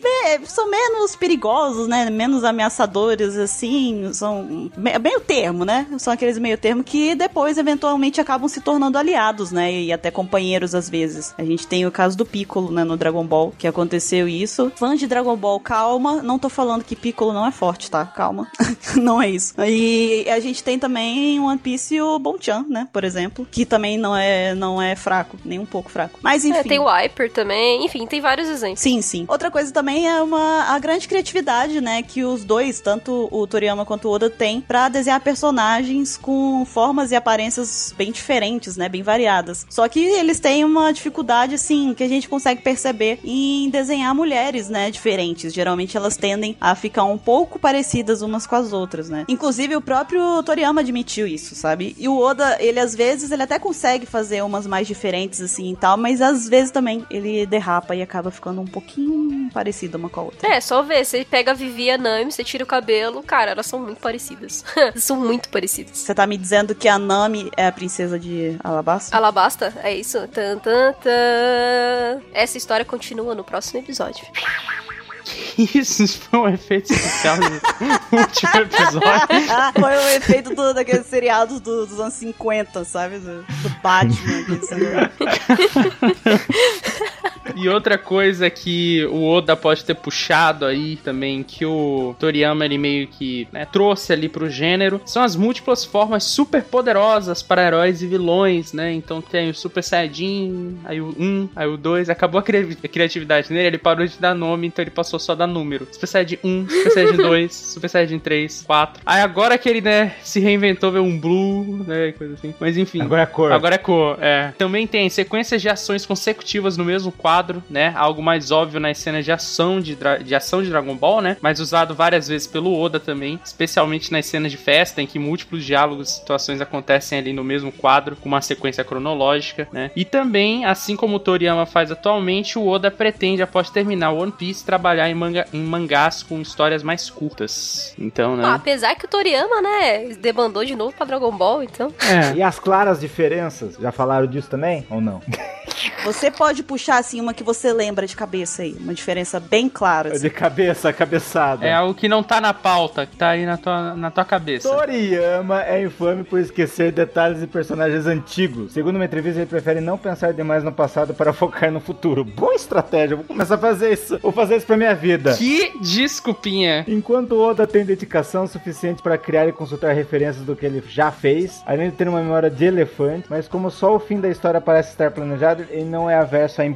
são menos perigosos, né? Menos ameaçadores, assim. São meio termo, né? São aqueles meio termo que depois, eventualmente, acabam se tornando aliados, né? E até companheiros às vezes. A gente tem o caso do Piccolo, né? No Dragon Ball, que aconteceu isso. Fãs de Dragon Ball, calma. Não tô falando que Piccolo não é forte, tá? Calma. não é isso. E a gente tem também One Piece o Bonchan, né? Por exemplo. Que também não é, não é fraco, nem um pouco fraco. Mas é, enfim. É, tem o Hyper também, enfim, tem vários exemplos. Sim, sim. Outra coisa também é uma a grande criatividade, né, que os dois, tanto o Toriyama quanto o Oda têm para desenhar personagens com formas e aparências bem diferentes, né, bem variadas. Só que eles têm uma dificuldade assim que a gente consegue perceber em desenhar mulheres, né, diferentes. Geralmente elas tendem a ficar um pouco parecidas umas com as outras, né? Inclusive o próprio Toriyama admitiu isso, sabe? E o Oda, ele às vezes ele até consegue fazer umas mais diferentes assim e tal, mas às vezes também ele derrapa e acaba ficando um pouquinho parecida uma com a outra. É, só ver, você pega a Vivi e a Nami, você tira o cabelo, cara, elas são muito parecidas. são muito parecidas. Você tá me dizendo que a Nami é a princesa de Alabasta? Alabasta, é isso. Tan, tan, tan. Essa história continua no próximo episódio. Isso, foi um efeito especial do último episódio. foi um efeito do, daqueles seriados do, dos anos 50, sabe? Do, do Batman. E outra coisa que o Oda pode ter puxado aí também, que o Toriyama ele meio que né, trouxe ali pro gênero, são as múltiplas formas super poderosas para heróis e vilões, né? Então tem o Super Saiyajin, aí o 1, aí o 2, acabou a cri- a criatividade nele, ele parou de dar nome, então ele passou só a dar número. Super Saiyajin 1, Super Saiyajin 2, Super Saiyajin 3, 4. Aí agora que ele, né, se reinventou, veio um Blue, né, coisa assim. Mas enfim. Agora é cor. Agora é cor, é. Também tem sequências de ações consecutivas no mesmo quadro, né? Algo mais óbvio nas cenas de ação de, de ação de Dragon Ball, né? Mas usado várias vezes pelo Oda também, especialmente nas cenas de festa, em que múltiplos diálogos e situações acontecem ali no mesmo quadro, com uma sequência cronológica, né? E também, assim como o Toriyama faz atualmente, o Oda pretende, após terminar One Piece, trabalhar em, manga, em mangás com histórias mais curtas. Então, né? Ah, apesar que o Toriyama, né, debandou de novo pra Dragon Ball, então. é. E as claras diferenças? Já falaram disso também? Ou não? Você pode puxar, assim, uma que você lembra de cabeça aí. Uma diferença bem clara. assim. De cabeça, cabeçada. É algo que não tá na pauta, que tá aí na tua, na tua cabeça. Toriyama é infame por esquecer detalhes e personagens antigos. Segundo uma entrevista, ele prefere não pensar demais no passado para focar no futuro. Boa estratégia, vou começar a fazer isso. Vou fazer isso pra minha vida. Que desculpinha. Enquanto Oda tem dedicação suficiente para criar e consultar referências do que ele já fez, além de ter uma memória de elefante, mas como só o fim da história parece estar planejado, ele não é averso a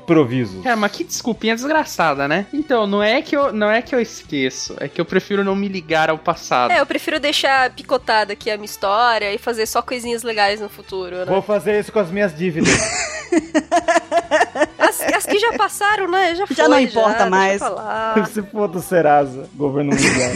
improvisos. Cara, mas que desculpinha desgraçada, né? Então, não é que eu não é que eu esqueço, é que eu prefiro não me ligar ao passado. É, eu prefiro deixar picotada aqui a minha história e fazer só coisinhas legais no futuro, né? Vou fazer isso com as minhas dívidas. Que já passaram, né? Já, Já foi, não importa deixa mais. Se for do Serasa, governo mundial.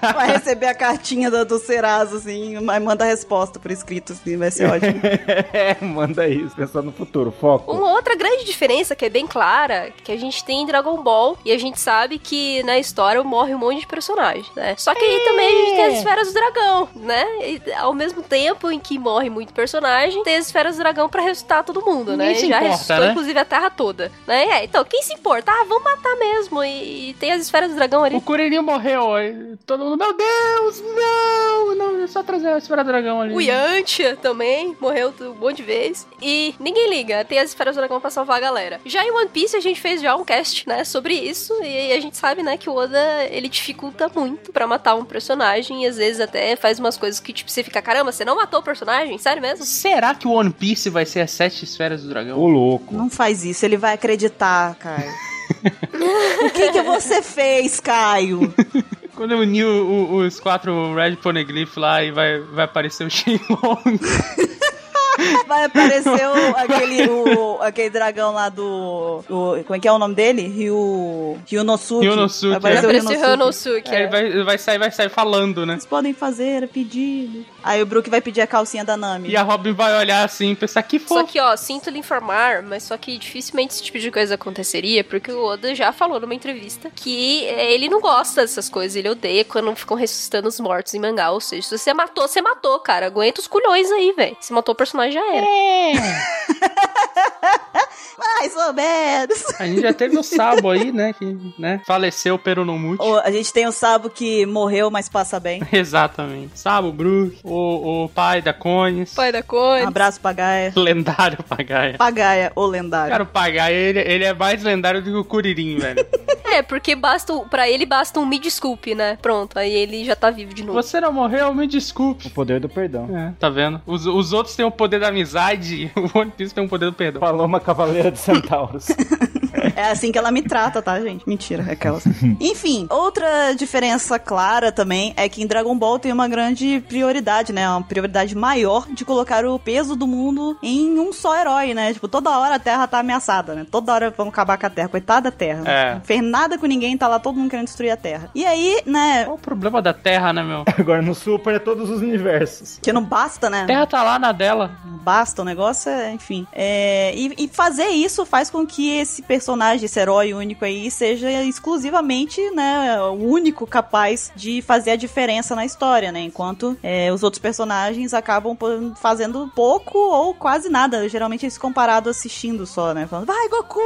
Vai receber a cartinha do, do Serasa, assim, mas manda a resposta por escrito, assim, vai ser ótimo. é, manda isso, pensando no futuro, foco. Uma outra grande diferença que é bem clara, que a gente tem em Dragon Ball, e a gente sabe que na história morre um monte de personagem, né? Só que aí também a gente tem as esferas do dragão, né? E ao mesmo tempo em que morre muito personagem, tem as esferas do dragão pra ressuscitar todo mundo, né? Se Já importa, ressuscitou, né? inclusive, a Terra toda, né? É, então, quem se importa? Ah, vamos matar mesmo. E, e tem as esferas do dragão ali. O Kuririn morreu, aí todo mundo, meu Deus, não, não, é só trazer a esfera dragão ali. O Yantia também morreu um monte de vezes. E ninguém liga, tem as esferas do dragão pra salvar a galera. Já em One Piece a gente fez já um cast, né, sobre isso. E a gente sabe, né, que o Oda, ele dificulta muito pra matar um personagem. E às vezes até faz umas coisas que, tipo, você fica, caramba, você não matou o personagem? Sério mesmo? Será que o One Piece vai ser as sete esferas do dragão? Ô louco. Não faz isso, ele vai acreditar, Caio. o que que você fez, Caio? Quando eu unir o- o- os quatro Red Poneglyph lá e vai, vai aparecer o Shenlong. Vai aparecer o, aquele, o, aquele dragão lá do. o- como é que é o nome dele? Ryu. Ryunosuke. Ryunosuke, Vai aparecer o aparecer o Ryunosuke. É. ele vai, vai sair, vai sair falando, né? Vocês podem fazer pedido. Aí o Brook vai pedir a calcinha da Nami. E a Robin vai olhar assim e pensar que Só fofo. que, ó, sinto lhe informar, mas só que dificilmente esse tipo de coisa aconteceria, porque o Oda já falou numa entrevista que é, ele não gosta dessas coisas, ele odeia quando ficam ressuscitando os mortos em mangá. Ou seja, se você matou, você matou, cara. Aguenta os culhões aí, velho. Se matou o personagem, já era. Mais ou menos. A gente já teve o Sabo aí, né? Que né, faleceu pero não mute. O- a gente tem o Sabo que morreu, mas passa bem. Exatamente. Sabo, Brook, o, o pai da Cones. Pai da Um Cone. abraço, Pagaia. Lendário Pagaia. Pagaia, o lendário. Cara, o Pagaia, ele, ele é mais lendário do que o Kuririn, velho. É, porque basta, um- pra ele basta um me desculpe, né? Pronto, aí ele já tá vivo de novo. Você não morreu, me desculpe. O poder do perdão. É, tá vendo? Os, os outros têm o poder da amizade, o One Piece tem o poder do perdão. Paloma Cavaleira de Centauros. É assim que ela me trata, tá, gente? Mentira, é aquelas. Enfim, outra diferença clara também é que em Dragon Ball tem uma grande prioridade, né? Uma prioridade maior de colocar o peso do mundo em um só herói, né? Tipo, toda hora a Terra tá ameaçada, né? Toda hora vão acabar com a Terra. Coitada da Terra. É. Não fez nada com ninguém, tá lá todo mundo querendo destruir a Terra. E aí, né? Qual o problema da Terra, né, meu? Agora no Super é todos os universos. Que não basta, né? A Terra tá lá na dela. Basta, o negócio é, enfim. É, e, e fazer isso faz com que esse personagem esse herói único aí, seja exclusivamente, né, o único capaz de fazer a diferença na história, né? Enquanto é, os outros personagens acabam fazendo pouco ou quase nada. Geralmente eles comparado assistindo só, né? Falando, vai, Goku!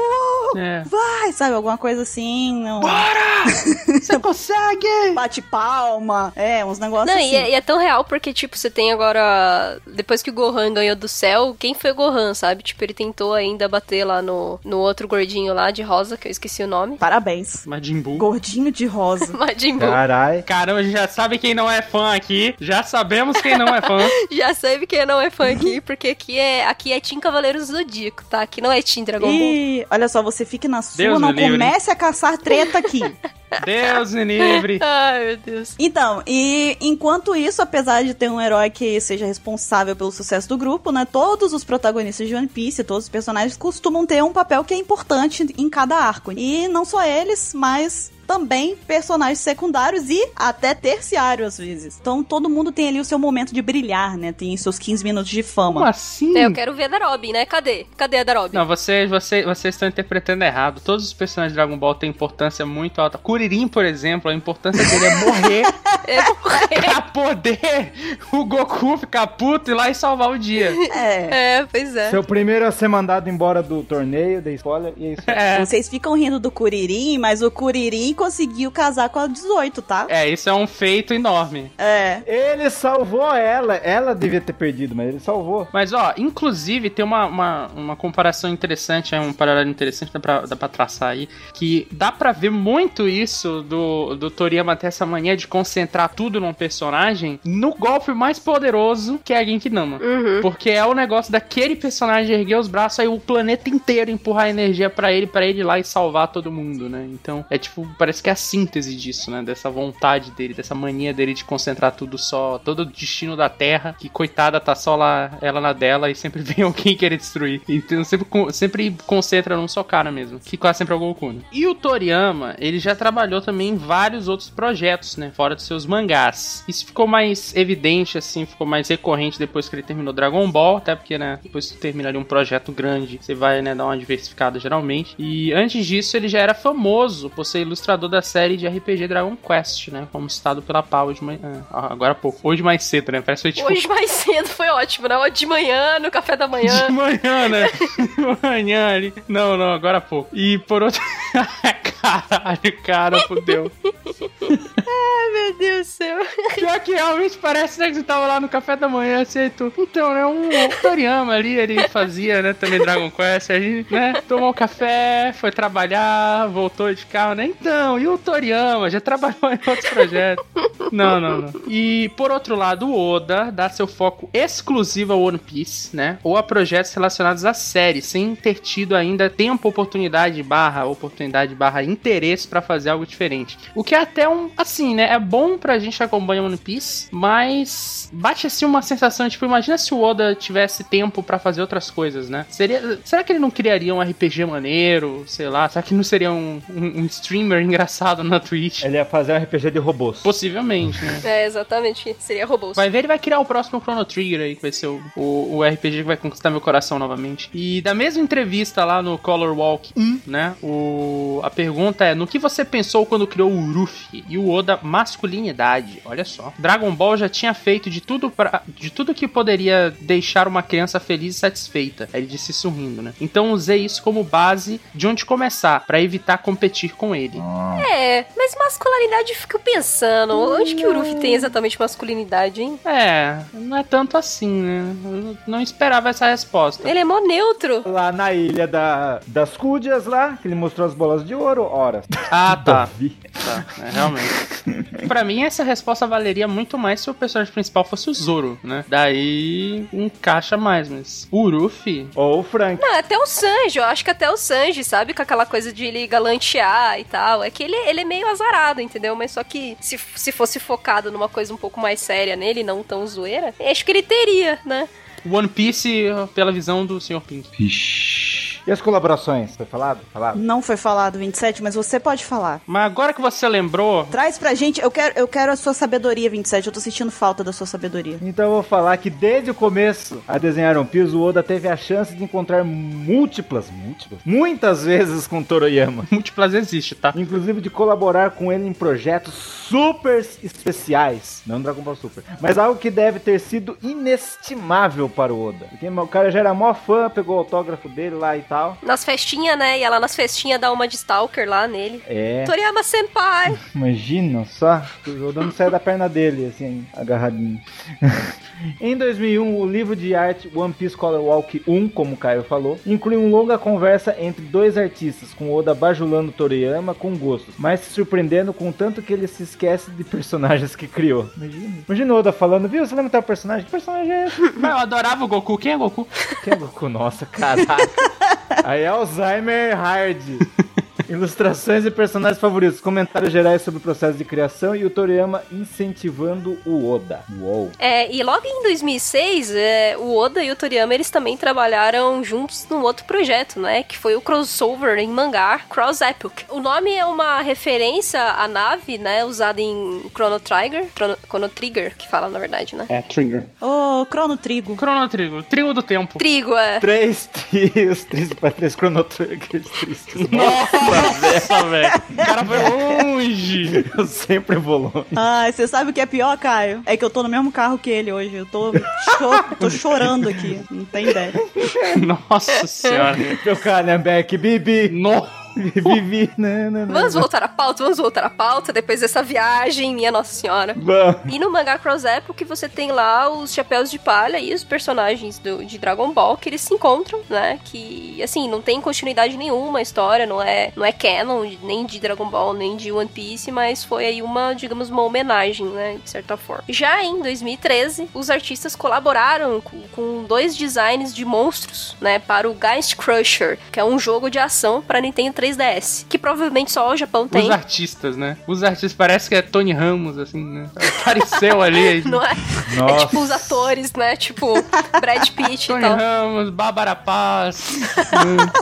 É. Vai! Sabe, alguma coisa assim. Não... Bora! Você consegue! Bate palma. É, uns negócios não, assim. E é, e é tão real porque, tipo, você tem agora. Depois que o Gohan ganhou do céu, quem foi o Gohan, sabe? Tipo, ele tentou ainda bater lá no, no outro gordinho lá de rosa, que eu esqueci o nome. Parabéns. Majin Buu. Gordinho de rosa. Majin Buu. Carai. Caramba, a gente já sabe quem não é fã aqui. Já sabemos quem não é fã. já sabe quem não é fã aqui, porque aqui é, aqui é Team Cavaleiros do Zodíaco, tá? Aqui não é Team Dragon Ball. E olha só, você fique na sua, Deus não comece a caçar treta aqui. Deus me livre. Ai, meu Deus. Então, e enquanto isso, apesar de ter um herói que seja responsável pelo sucesso do grupo, né? Todos os protagonistas de One Piece, todos os personagens costumam ter um papel que é importante em cada arco. E não só eles, mas também personagens secundários e até terciários às vezes. Então todo mundo tem ali o seu momento de brilhar, né? Tem seus 15 minutos de fama. Como assim? É, eu quero ver a Darobin, né? Cadê? Cadê a Darobin? Não, vocês, vocês, vocês estão interpretando errado. Todos os personagens de Dragon Ball têm importância muito alta. Kuririn, por exemplo, a importância dele é morrer. é morrer. pra poder o Goku ficar puto e ir lá e salvar o dia. É. É, pois é. Seu primeiro a ser mandado embora do torneio, da spoiler, e é isso. É. Vocês ficam rindo do Kuririn, mas o Kuririn conseguiu casar com a 18, tá? É, isso é um feito enorme. É. Ele salvou ela. Ela devia ter perdido, mas ele salvou. Mas, ó, inclusive tem uma, uma, uma comparação interessante, é um paralelo interessante, dá pra, dá pra traçar aí, que dá pra ver muito isso do, do Toriyama ter essa mania de concentrar tudo num personagem no golpe mais poderoso que é a Genkidama. Uhum. Porque é o negócio daquele personagem erguer os braços, aí o planeta inteiro empurrar energia para ele, para ele ir lá e salvar todo mundo, né? Então, é tipo, parece que é a síntese disso, né? Dessa vontade dele, dessa mania dele de concentrar tudo só, todo o destino da Terra, que coitada tá só lá, ela na dela e sempre vem alguém querer destruir. Então sempre, sempre concentra num só cara mesmo, que quase sempre é o Goku, né? E o Toriyama, ele já trabalhou também em vários outros projetos, né? Fora dos seus mangás. Isso ficou mais evidente, assim, ficou mais recorrente depois que ele terminou Dragon Ball, até porque, né? Depois que termina ali um projeto grande, você vai, né, dar uma diversificada geralmente. E antes disso, ele já era famoso por ser ilustrador da série de RPG Dragon Quest, né? Como citado pela Pau de manhã. Ah, agora há pouco. Hoje mais cedo, né? Parece que tipo. Hoje mais cedo foi ótimo, né? De manhã, no café da manhã. De manhã, né? de manhã ali. Não, não, agora há pouco. E por outro. Caralho, cara, fudeu. Ai, meu Deus do céu. Pior que realmente parece né, que você tava lá no café da manhã, aceitou. Então, né, um Toriyama ali, ele fazia, né, também Dragon Quest, a gente, né, tomou um café, foi trabalhar, voltou de carro, né, então, e o Toriyama já trabalhou em outros projetos. Não, não, não. E, por outro lado, o Oda dá seu foco exclusivo ao One Piece, né, ou a projetos relacionados à série, sem ter tido ainda tempo, oportunidade, barra, oportunidade, barra, interesse para fazer algo diferente. O que é até um, assim, né, é bom pra gente acompanhar One Piece, mas bate assim uma sensação, tipo, imagina se o Oda tivesse tempo para fazer outras coisas, né? Seria, será que ele não criaria um RPG maneiro, sei lá? Será que não seria um, um, um streamer engraçado na Twitch? Ele ia fazer um RPG de robôs. Possivelmente, né? É, exatamente. Seria robôs. Vai ver, ele vai criar o próximo Chrono Trigger aí, que vai ser o, o, o RPG que vai conquistar meu coração novamente. E da mesma entrevista lá no Color Walk 1, né? O, a pergunta é: no que você pensou quando criou o Ruffy? E o Oda, masculinidade. Olha só. Dragon Ball já tinha feito de tudo pra, de tudo que poderia deixar uma criança feliz e satisfeita. Ele disse sorrindo, né? Então usei isso como base de onde começar, para evitar competir com ele. É, mas masculinidade eu fico pensando. Onde que o Ruffy tem exatamente masculinidade, hein? É, não é tanto assim, né? Eu não esperava essa resposta. Ele é mó neutro. Lá na ilha da, das Cúdias lá, que ele mostrou as bolas de ouro, ora. Ah, tá. tá é, realmente. pra mim, essa resposta valeria muito mais se o personagem principal fosse o Zoro, né? Daí encaixa mais, mas o Ruffy... Ou o Frank. Não, até o Sanji, eu acho que até o Sanji, sabe? Com aquela coisa de ele galantear e tal. É que ele, ele é meio azarado, entendeu? Mas só que se, se fosse focado numa coisa um pouco mais séria nele, não tão zoeira, acho que ele teria, né? One Piece pela visão do Sr. Pink. Ixi. E as colaborações? Foi falado? Falado? Não foi falado 27, mas você pode falar. Mas agora que você lembrou, Traz pra gente, eu quero, eu quero a sua sabedoria, 27. Eu tô sentindo falta da sua sabedoria. Então eu vou falar que desde o começo a desenhar One Piece, o Oda teve a chance de encontrar múltiplas, múltiplas, muitas vezes com Toroyama. múltiplas existe, tá? Inclusive de colaborar com ele em projetos super especiais. Não Dragon Ball Super. Mas algo que deve ter sido inestimável para o Oda. Porque o cara já era mó fã, pegou o autógrafo dele lá e tal. Nas festinhas, né? E ela nas festinhas dá uma de Stalker lá nele. É. Toriyama Senpai! Imagina só, o Oda não sai da perna dele, assim, agarradinho. em 2001, o livro de arte One Piece Color Walk 1, como o Caio falou, inclui uma longa conversa entre dois artistas, com Oda bajulando Toriyama com gosto, mas se surpreendendo com o tanto que ele se esquece de personagens que criou. Imagina. Imagina o Oda falando, viu, você lembra tal personagem? Que personagem é esse? Mas eu adorava o Goku. Quem é Goku? Que é Goku? Nossa, caraca. Aí é Alzheimer Hard. Ilustrações e personagens favoritos, comentários gerais sobre o processo de criação e o Toriyama incentivando o Oda. Uou. É, e logo em 2006, é, o Oda e o Toriyama, eles também trabalharam juntos num outro projeto, né? Que foi o crossover em mangá Cross Epoch. O nome é uma referência à nave, né? Usada em Chrono Trigger. Chrono, Chrono Trigger, que fala na verdade, né? É, Trigger. Ô, Crono Trigo. Chrono Trigo. Trigo do tempo. Trigo, é. Três trios, três para três Chrono Triggers tristes. Nossa, velho. O cara foi longe. Eu sempre vou longe. Ai, você sabe o que é pior, Caio? É que eu tô no mesmo carro que ele hoje. Eu tô, cho- tô chorando aqui. Não tem ideia. Nossa senhora. Meu Calhambeck, Bibi. Nossa. Bibi. Não, não, não. Vamos voltar à pauta, vamos voltar à pauta depois dessa viagem, minha Nossa Senhora. Vamos. E no mangá Cross Epoch você tem lá os chapéus de palha e os personagens do, de Dragon Ball que eles se encontram, né? Que, assim, não tem continuidade nenhuma a história, não é, não é canon nem de Dragon Ball, nem de One Piece, mas foi aí uma, digamos, uma homenagem, né? De certa forma. Já em 2013, os artistas colaboraram com, com dois designs de monstros, né? Para o Geist Crusher, que é um jogo de ação para Nintendo 3DS, que provavelmente só o Japão tem. Os artistas, né? Os artistas parece que é Tony Ramos, assim, né? Apareceu ali. Não é? Nossa. É tipo os atores, né? Tipo Brad Pitt e Tony tal. Ramos, Bárbara Paz.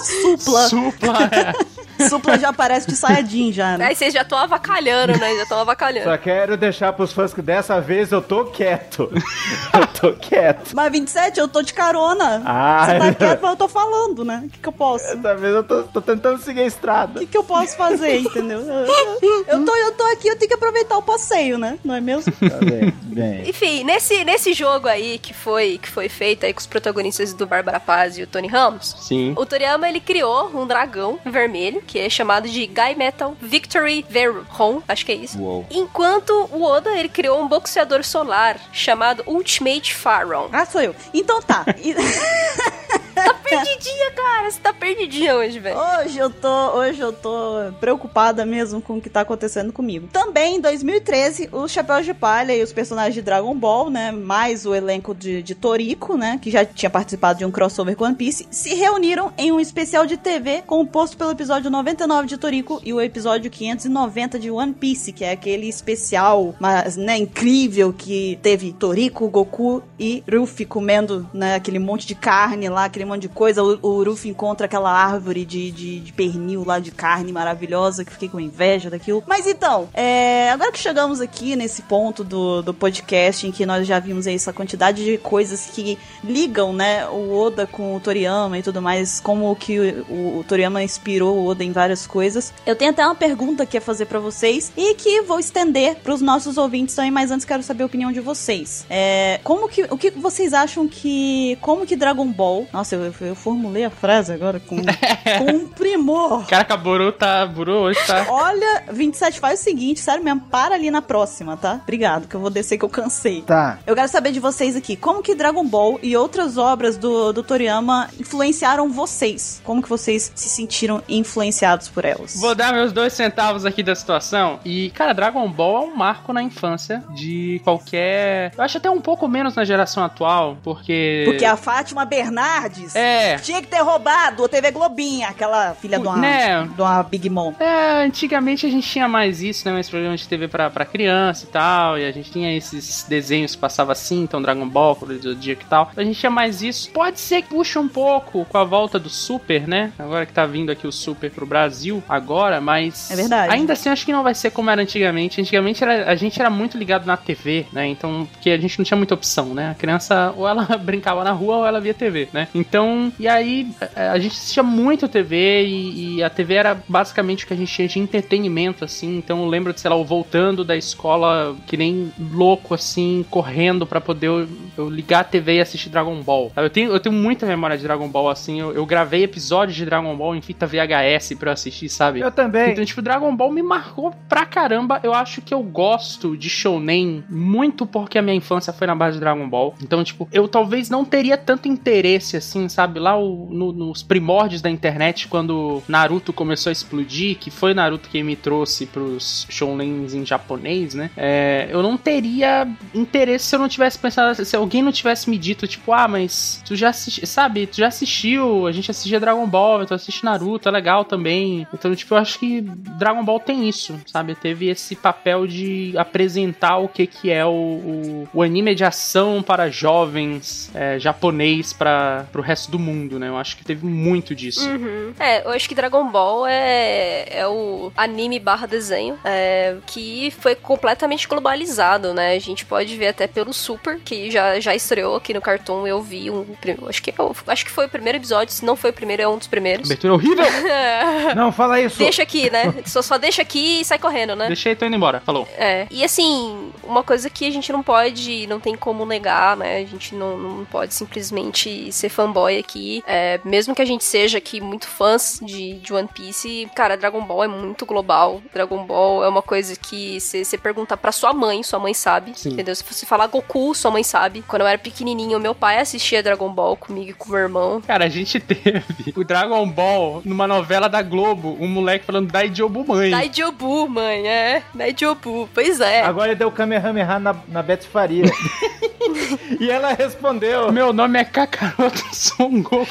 Supla. Supla. é. Supla já aparece de Sayajin já, né? Aí vocês já estão avacalhando, né? Já estão avacalhando. Só quero deixar pros fãs que dessa vez eu tô quieto. eu tô quieto. Mas 27, eu tô de carona. Ah, Você tá quieto, mas eu tô falando, né? O que, que eu posso? O Dessa vez eu tô, tô tentando seguir a estrada. que, que eu posso fazer, entendeu? Eu, eu- eu tô, eu tô aqui, eu tenho que aproveitar o passeio, né? Não é mesmo? Tá bem, bem. Enfim, nesse, nesse jogo aí que foi, que foi feito aí com os protagonistas do Bárbara Paz e o Tony Ramos, Sim. o Toriyama ele criou um dragão vermelho, que é chamado de Guy Metal Victory Veron, acho que é isso. Uou. Enquanto o Oda ele criou um boxeador solar chamado Ultimate Pharaoh. Ah, sou eu. Então tá. Tá perdidinha, cara, você tá perdidinha hoje, velho. Hoje eu tô, hoje eu tô preocupada mesmo com o que tá acontecendo comigo. Também em 2013, os Chapéus de Palha e os personagens de Dragon Ball, né, mais o elenco de, de Toriko, né, que já tinha participado de um crossover com One Piece, se reuniram em um especial de TV composto pelo episódio 99 de Toriko e o episódio 590 de One Piece, que é aquele especial, mas né, incrível que teve Toriko, Goku e Ruffy comendo, né, aquele monte de carne lá, aquele monte de coisa. O, o Ruffy encontra aquela árvore de, de, de pernil lá de carne maravilhosa, que fiquei com inveja daquilo. Mas então, é, agora que chegamos aqui nesse ponto do, do podcast em que nós já vimos aí essa quantidade de coisas que ligam, né, o Oda com o Toriyama e tudo mais, como que o, o Toriyama inspirou o Oda em várias coisas. Eu tenho até uma pergunta que é fazer pra vocês e que vou estender pros nossos ouvintes também, mas antes quero saber a opinião de vocês. É, como que, o que vocês acham que, como que Dragon Ball, nossa, eu, eu formulei a frase agora com, com um primor. Caraca, Buru tá. Buru hoje tá. Olha, 27 faz o seguinte, sério mesmo, para ali na próxima, tá? Obrigado, que eu vou descer que eu cansei. Tá. Eu quero saber de vocês aqui, como que Dragon Ball e outras obras do, do Toriyama influenciaram vocês? Como que vocês se sentiram influenciados por elas? Vou dar meus dois centavos aqui da situação. E, cara, Dragon Ball é um marco na infância de qualquer. Eu acho até um pouco menos na geração atual, porque. Porque a Fátima Bernardes É, É. Tinha que ter roubado a TV Globinha, aquela filha de uma, Né? de uma Big Mom. É, antigamente a gente tinha mais isso, né? Mais programas de TV pra, pra criança e tal. E a gente tinha esses desenhos que passava assim, então Dragon Ball, do Zodíaco e tal. A gente tinha mais isso. Pode ser que puxa um pouco com a volta do Super, né? Agora que tá vindo aqui o Super pro Brasil agora, mas. É verdade. Ainda assim, acho que não vai ser como era antigamente. Antigamente era- a gente era muito ligado na TV, né? Então, porque a gente não tinha muita opção, né? A criança ou ela brincava na rua ou ela via TV, né? Então, e aí a- a gente assistia muito TV e, e a TV era basicamente o que a gente tinha de entretenimento, assim. Então eu lembro de, sei lá, eu voltando da escola que nem louco, assim, correndo pra poder eu, eu ligar a TV e assistir Dragon Ball. Eu tenho, eu tenho muita memória de Dragon Ball, assim. Eu, eu gravei episódios de Dragon Ball em fita VHS pra eu assistir, sabe? Eu também. Então, tipo, Dragon Ball me marcou pra caramba. Eu acho que eu gosto de Shounen muito porque a minha infância foi na base de Dragon Ball. Então, tipo, eu talvez não teria tanto interesse, assim, sabe? Lá o- no- nos primórdios da internet, quando Naruto começou a explodir, que foi Naruto quem me trouxe pros Shounens em japonês, né? É, eu não teria interesse se eu não tivesse pensado, se alguém não tivesse me dito, tipo, ah, mas tu já assistiu, sabe? Tu já assistiu, a gente assistia Dragon Ball, tu assiste Naruto, é legal também. Então, tipo, eu acho que Dragon Ball tem isso, sabe? Teve esse papel de apresentar o que que é o, o, o anime de ação para jovens é, japonês para pro resto do mundo, né? Eu acho que teve muito disso. Uhum. É, eu acho que Dragon Ball é, é o anime barra desenho é, que foi completamente globalizado, né? A gente pode ver até pelo Super, que já, já estreou aqui no Cartoon. Eu vi um. Acho que, eu- acho que foi o primeiro episódio, se não foi o primeiro, é um dos primeiros. Abertura horrível! Não, fala isso. Deixa aqui, né? Só, só deixa aqui e sai correndo, né? Deixei, tô indo embora. Falou. É. E assim, uma coisa que a gente não pode, não tem como negar, né? A gente não, não pode simplesmente ser fanboy aqui. É, mesmo que a gente seja aqui muito fãs de, de One Piece, cara, Dragon Ball é muito global. Dragon Ball é uma coisa que você pergunta pra sua mãe, sua mãe sabe. Sim. Entendeu? Se você falar Goku, sua mãe sabe. Quando eu era pequenininho, meu pai assistia Dragon Ball comigo e com meu irmão. Cara, a gente teve o Dragon Ball numa novela da Globo, um moleque falando Daijobu mãe. Daijobu, mãe, é. Daijobu. Pois é. Agora ele deu Kamehameha na, na Beth Faria. e ela respondeu: Meu nome é Kakaroto Son Goku.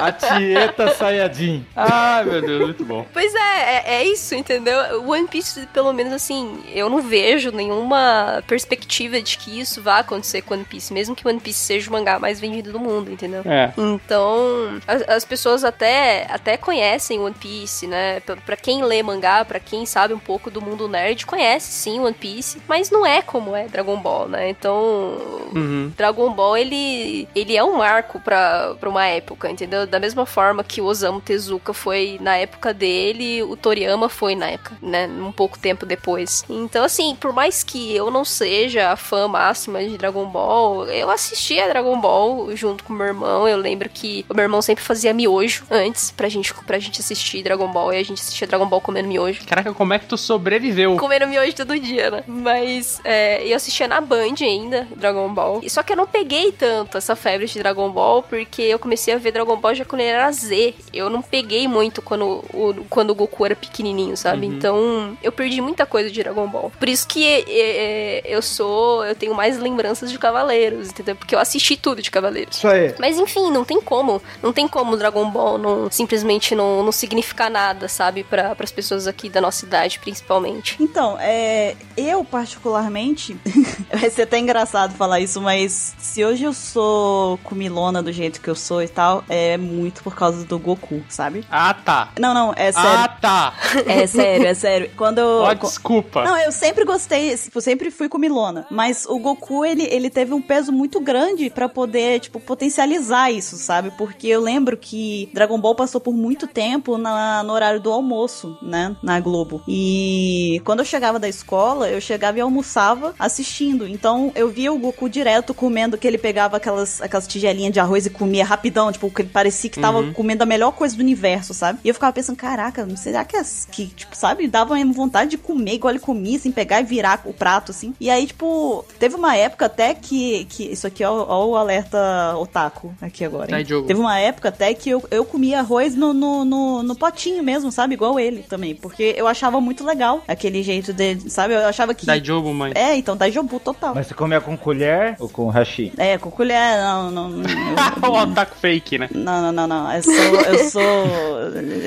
A Tieta Sayajin. Ai, meu Deus, muito bom. Pois é, é, é isso, entendeu? O One Piece, pelo menos assim, eu não vejo nenhuma perspectiva de que isso vá acontecer com One Piece, mesmo que One Piece seja o mangá mais vendido do mundo, entendeu? É. Então, as, as pessoas até, até conhecem One Piece, né? Pra, pra quem lê mangá, pra quem sabe um pouco do mundo nerd, conhece sim One Piece, mas não é como é Dragon Ball, né? Então, Uhum. Dragon Ball, ele, ele é um marco pra, pra uma época, entendeu? Da mesma forma que o Osamu Tezuka foi na época dele, o Toriyama foi na época, né? Um pouco tempo depois. Então, assim, por mais que eu não seja a fã máxima de Dragon Ball, eu assistia Dragon Ball junto com meu irmão. Eu lembro que o meu irmão sempre fazia miojo antes pra gente, pra gente assistir Dragon Ball. E a gente assistia Dragon Ball comendo miojo Caraca, como é que tu sobreviveu? comendo miojo todo dia, né? Mas é, eu assistia na Band ainda, Dragon Ball. Só que eu não peguei tanto essa febre de Dragon Ball, porque eu comecei a ver Dragon Ball já quando ele era Z. Eu não peguei muito quando o, quando o Goku era pequenininho, sabe? Uhum. Então eu perdi muita coisa de Dragon Ball. Por isso que é, é, eu sou. Eu tenho mais lembranças de Cavaleiros, entendeu? Porque eu assisti tudo de Cavaleiros. Isso aí. Mas enfim, não tem como. Não tem como Dragon Ball não, simplesmente não, não significar nada, sabe? Para as pessoas aqui da nossa idade, principalmente. Então, é, eu particularmente, vai ser até engraçado falar isso, mas se hoje eu sou comilona do jeito que eu sou e tal, é muito por causa do Goku, sabe? Ah, tá. Não, não, é Ah, sério. tá. É sério, é sério. Quando eu. Ó, desculpa. Não, eu sempre gostei, tipo, sempre fui comilona. Mas o Goku, ele, ele teve um peso muito grande pra poder, tipo, potencializar isso, sabe? Porque eu lembro que Dragon Ball passou por muito tempo na, no horário do almoço, né? Na Globo. E quando eu chegava da escola, eu chegava e almoçava assistindo. Então eu via o Goku direto comendo, que ele pegava aquelas, aquelas tigelinhas de arroz e comia rapidão, tipo, que ele parecia que tava Uhum. comendo a melhor coisa do universo, sabe? E eu ficava pensando, caraca, será que, as, que tipo, sabe, dava vontade de comer igual ele comia, assim, pegar e virar o prato, assim. E aí, tipo, teve uma época até que, que isso aqui é o, ó o alerta otaku aqui agora, hein? Dai jogo. Teve uma época até que eu, eu comia arroz no, no, no, no potinho mesmo, sabe? Igual ele também, porque eu achava muito legal aquele jeito dele, sabe? Eu achava que... Daijobu, mãe. É, então, Daijobu total. Mas você comia com colher ou com hashi? É, com colher, não, não, não, eu- Otaku fake, né? Não, não, não, não. Eu sou. Eu sou.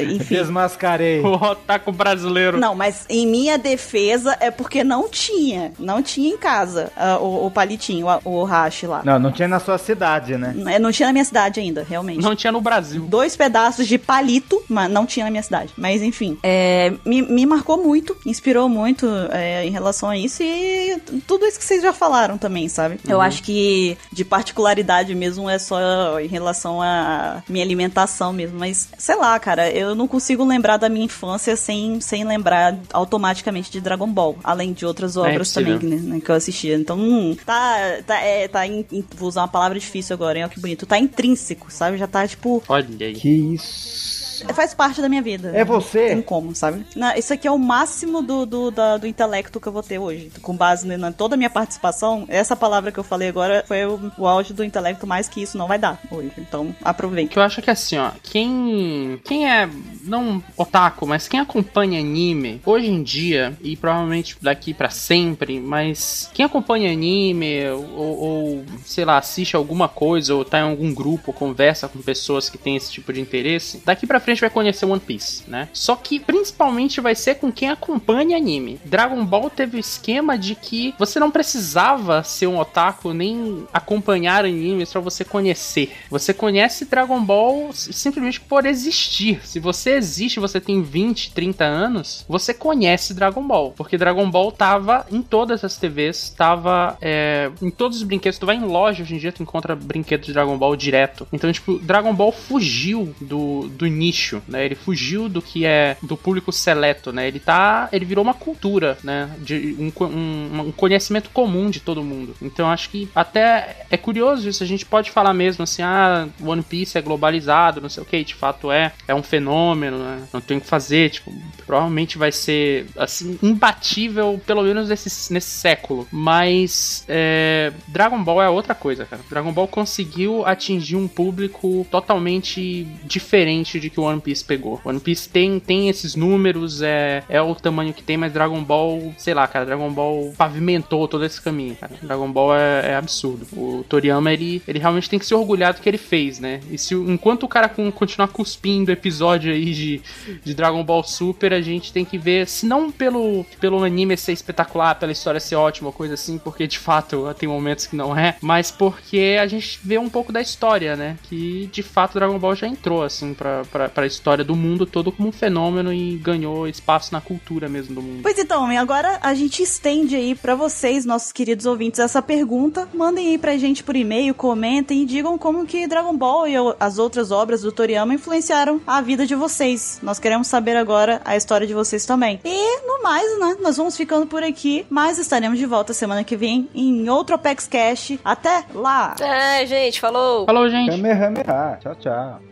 Enfim. Desmascarei. O otaku brasileiro. Não, mas em minha defesa é porque não tinha. Não tinha em casa uh, o, o, palitinho, o, o hash lá. Não, não tinha na sua cidade, né? É, não tinha na minha cidade ainda, realmente. Não tinha no Brasil. Dois pedaços de palito, mas não tinha na minha cidade. Mas enfim, é, me, me marcou muito, inspirou muito é, em relação a isso e tudo isso que vocês já falaram também, sabe? Uhum. Eu acho que de particularidade mesmo é só em relação à minha alimentação mesmo. Mas sei lá, cara, eu não consigo lembrar da minha infância sem, sem lembrar automaticamente de Dragon Ball, além de outras é obras é também né, né, que eu assistia. Então, hum, tá, tá, é, tá in, in, vou usar uma palavra difícil agora, hein? Olha que bonito. Tá intrínseco, sabe? Já tá tipo. Olha aí. Que isso. Faz parte da minha vida. É você? Tem como, sabe? Não, isso aqui é o máximo do, do, da, do intelecto que eu vou ter hoje. Com base na toda a minha participação, essa palavra que eu falei agora foi o, o auge do intelecto, mais que isso não vai dar hoje. Então, aproveite. Que eu acho que assim, ó, quem. Quem é. Não otaku, mas quem acompanha anime hoje em dia, e provavelmente daqui para sempre, mas quem acompanha anime, ou, ou, sei lá, assiste alguma coisa, ou tá em algum grupo, conversa com pessoas que têm esse tipo de interesse, daqui pra frente gente vai conhecer One Piece, né? Só que principalmente vai ser com quem acompanha anime. Dragon Ball teve o esquema de que você não precisava ser um otaku nem acompanhar animes para você conhecer. Você conhece Dragon Ball simplesmente por existir. Se você existe, você tem 20, 30 anos, você conhece Dragon Ball. Porque Dragon Ball tava em todas as TVs, tava é, em todos os brinquedos. Tu vai em loja hoje em dia, tu encontra brinquedos de Dragon Ball direto. Então, tipo, Dragon Ball fugiu do, do nicho nicho, né? Ele fugiu do que é do público seleto, né? Ele tá, ele virou uma cultura, né? De um, um, um conhecimento comum de todo mundo. Então acho que até é curioso isso. A gente pode falar mesmo assim, ah, One Piece é globalizado, não sei o que. De fato é, é um fenômeno, né? Não tem o que fazer, tipo, provavelmente vai ser assim imbatível, pelo menos nesse, nesse século. Mas é, Dragon Ball é outra coisa, cara. Dragon Ball conseguiu atingir um público totalmente diferente de que o One Piece pegou. One Piece tem, tem esses números, é, é o tamanho que tem, mas Dragon Ball, sei lá, cara, Dragon Ball pavimentou todo esse caminho, cara. Dragon Ball é, é absurdo. O Toriyama, ele, ele realmente tem que se orgulhar do que ele fez, né? E se enquanto o cara continuar cuspindo episódio aí de, de Dragon Ball Super, a gente tem que ver, se não pelo, pelo anime ser espetacular, pela história ser ótima, coisa assim, porque de fato tem momentos que não é, mas porque a gente vê um pouco da história, né? Que de fato Dragon Ball já entrou, assim, pra, pra, pra história do mundo todo como um fenômeno e ganhou espaço na cultura mesmo do mundo. Pois então, agora a gente estende aí para vocês, nossos queridos ouvintes, essa pergunta. Mandem aí pra gente por e-mail, comentem e digam como que Dragon Ball e as outras obras do Toriyama influenciaram a vida de vocês. Nós queremos saber agora a história de vocês também. E no mais, né, nós vamos ficando por aqui, mas estaremos de volta semana que vem em outro Apex Cash. Até lá! É, gente, falou! Falou, gente! Kamehameha. Tchau, tchau.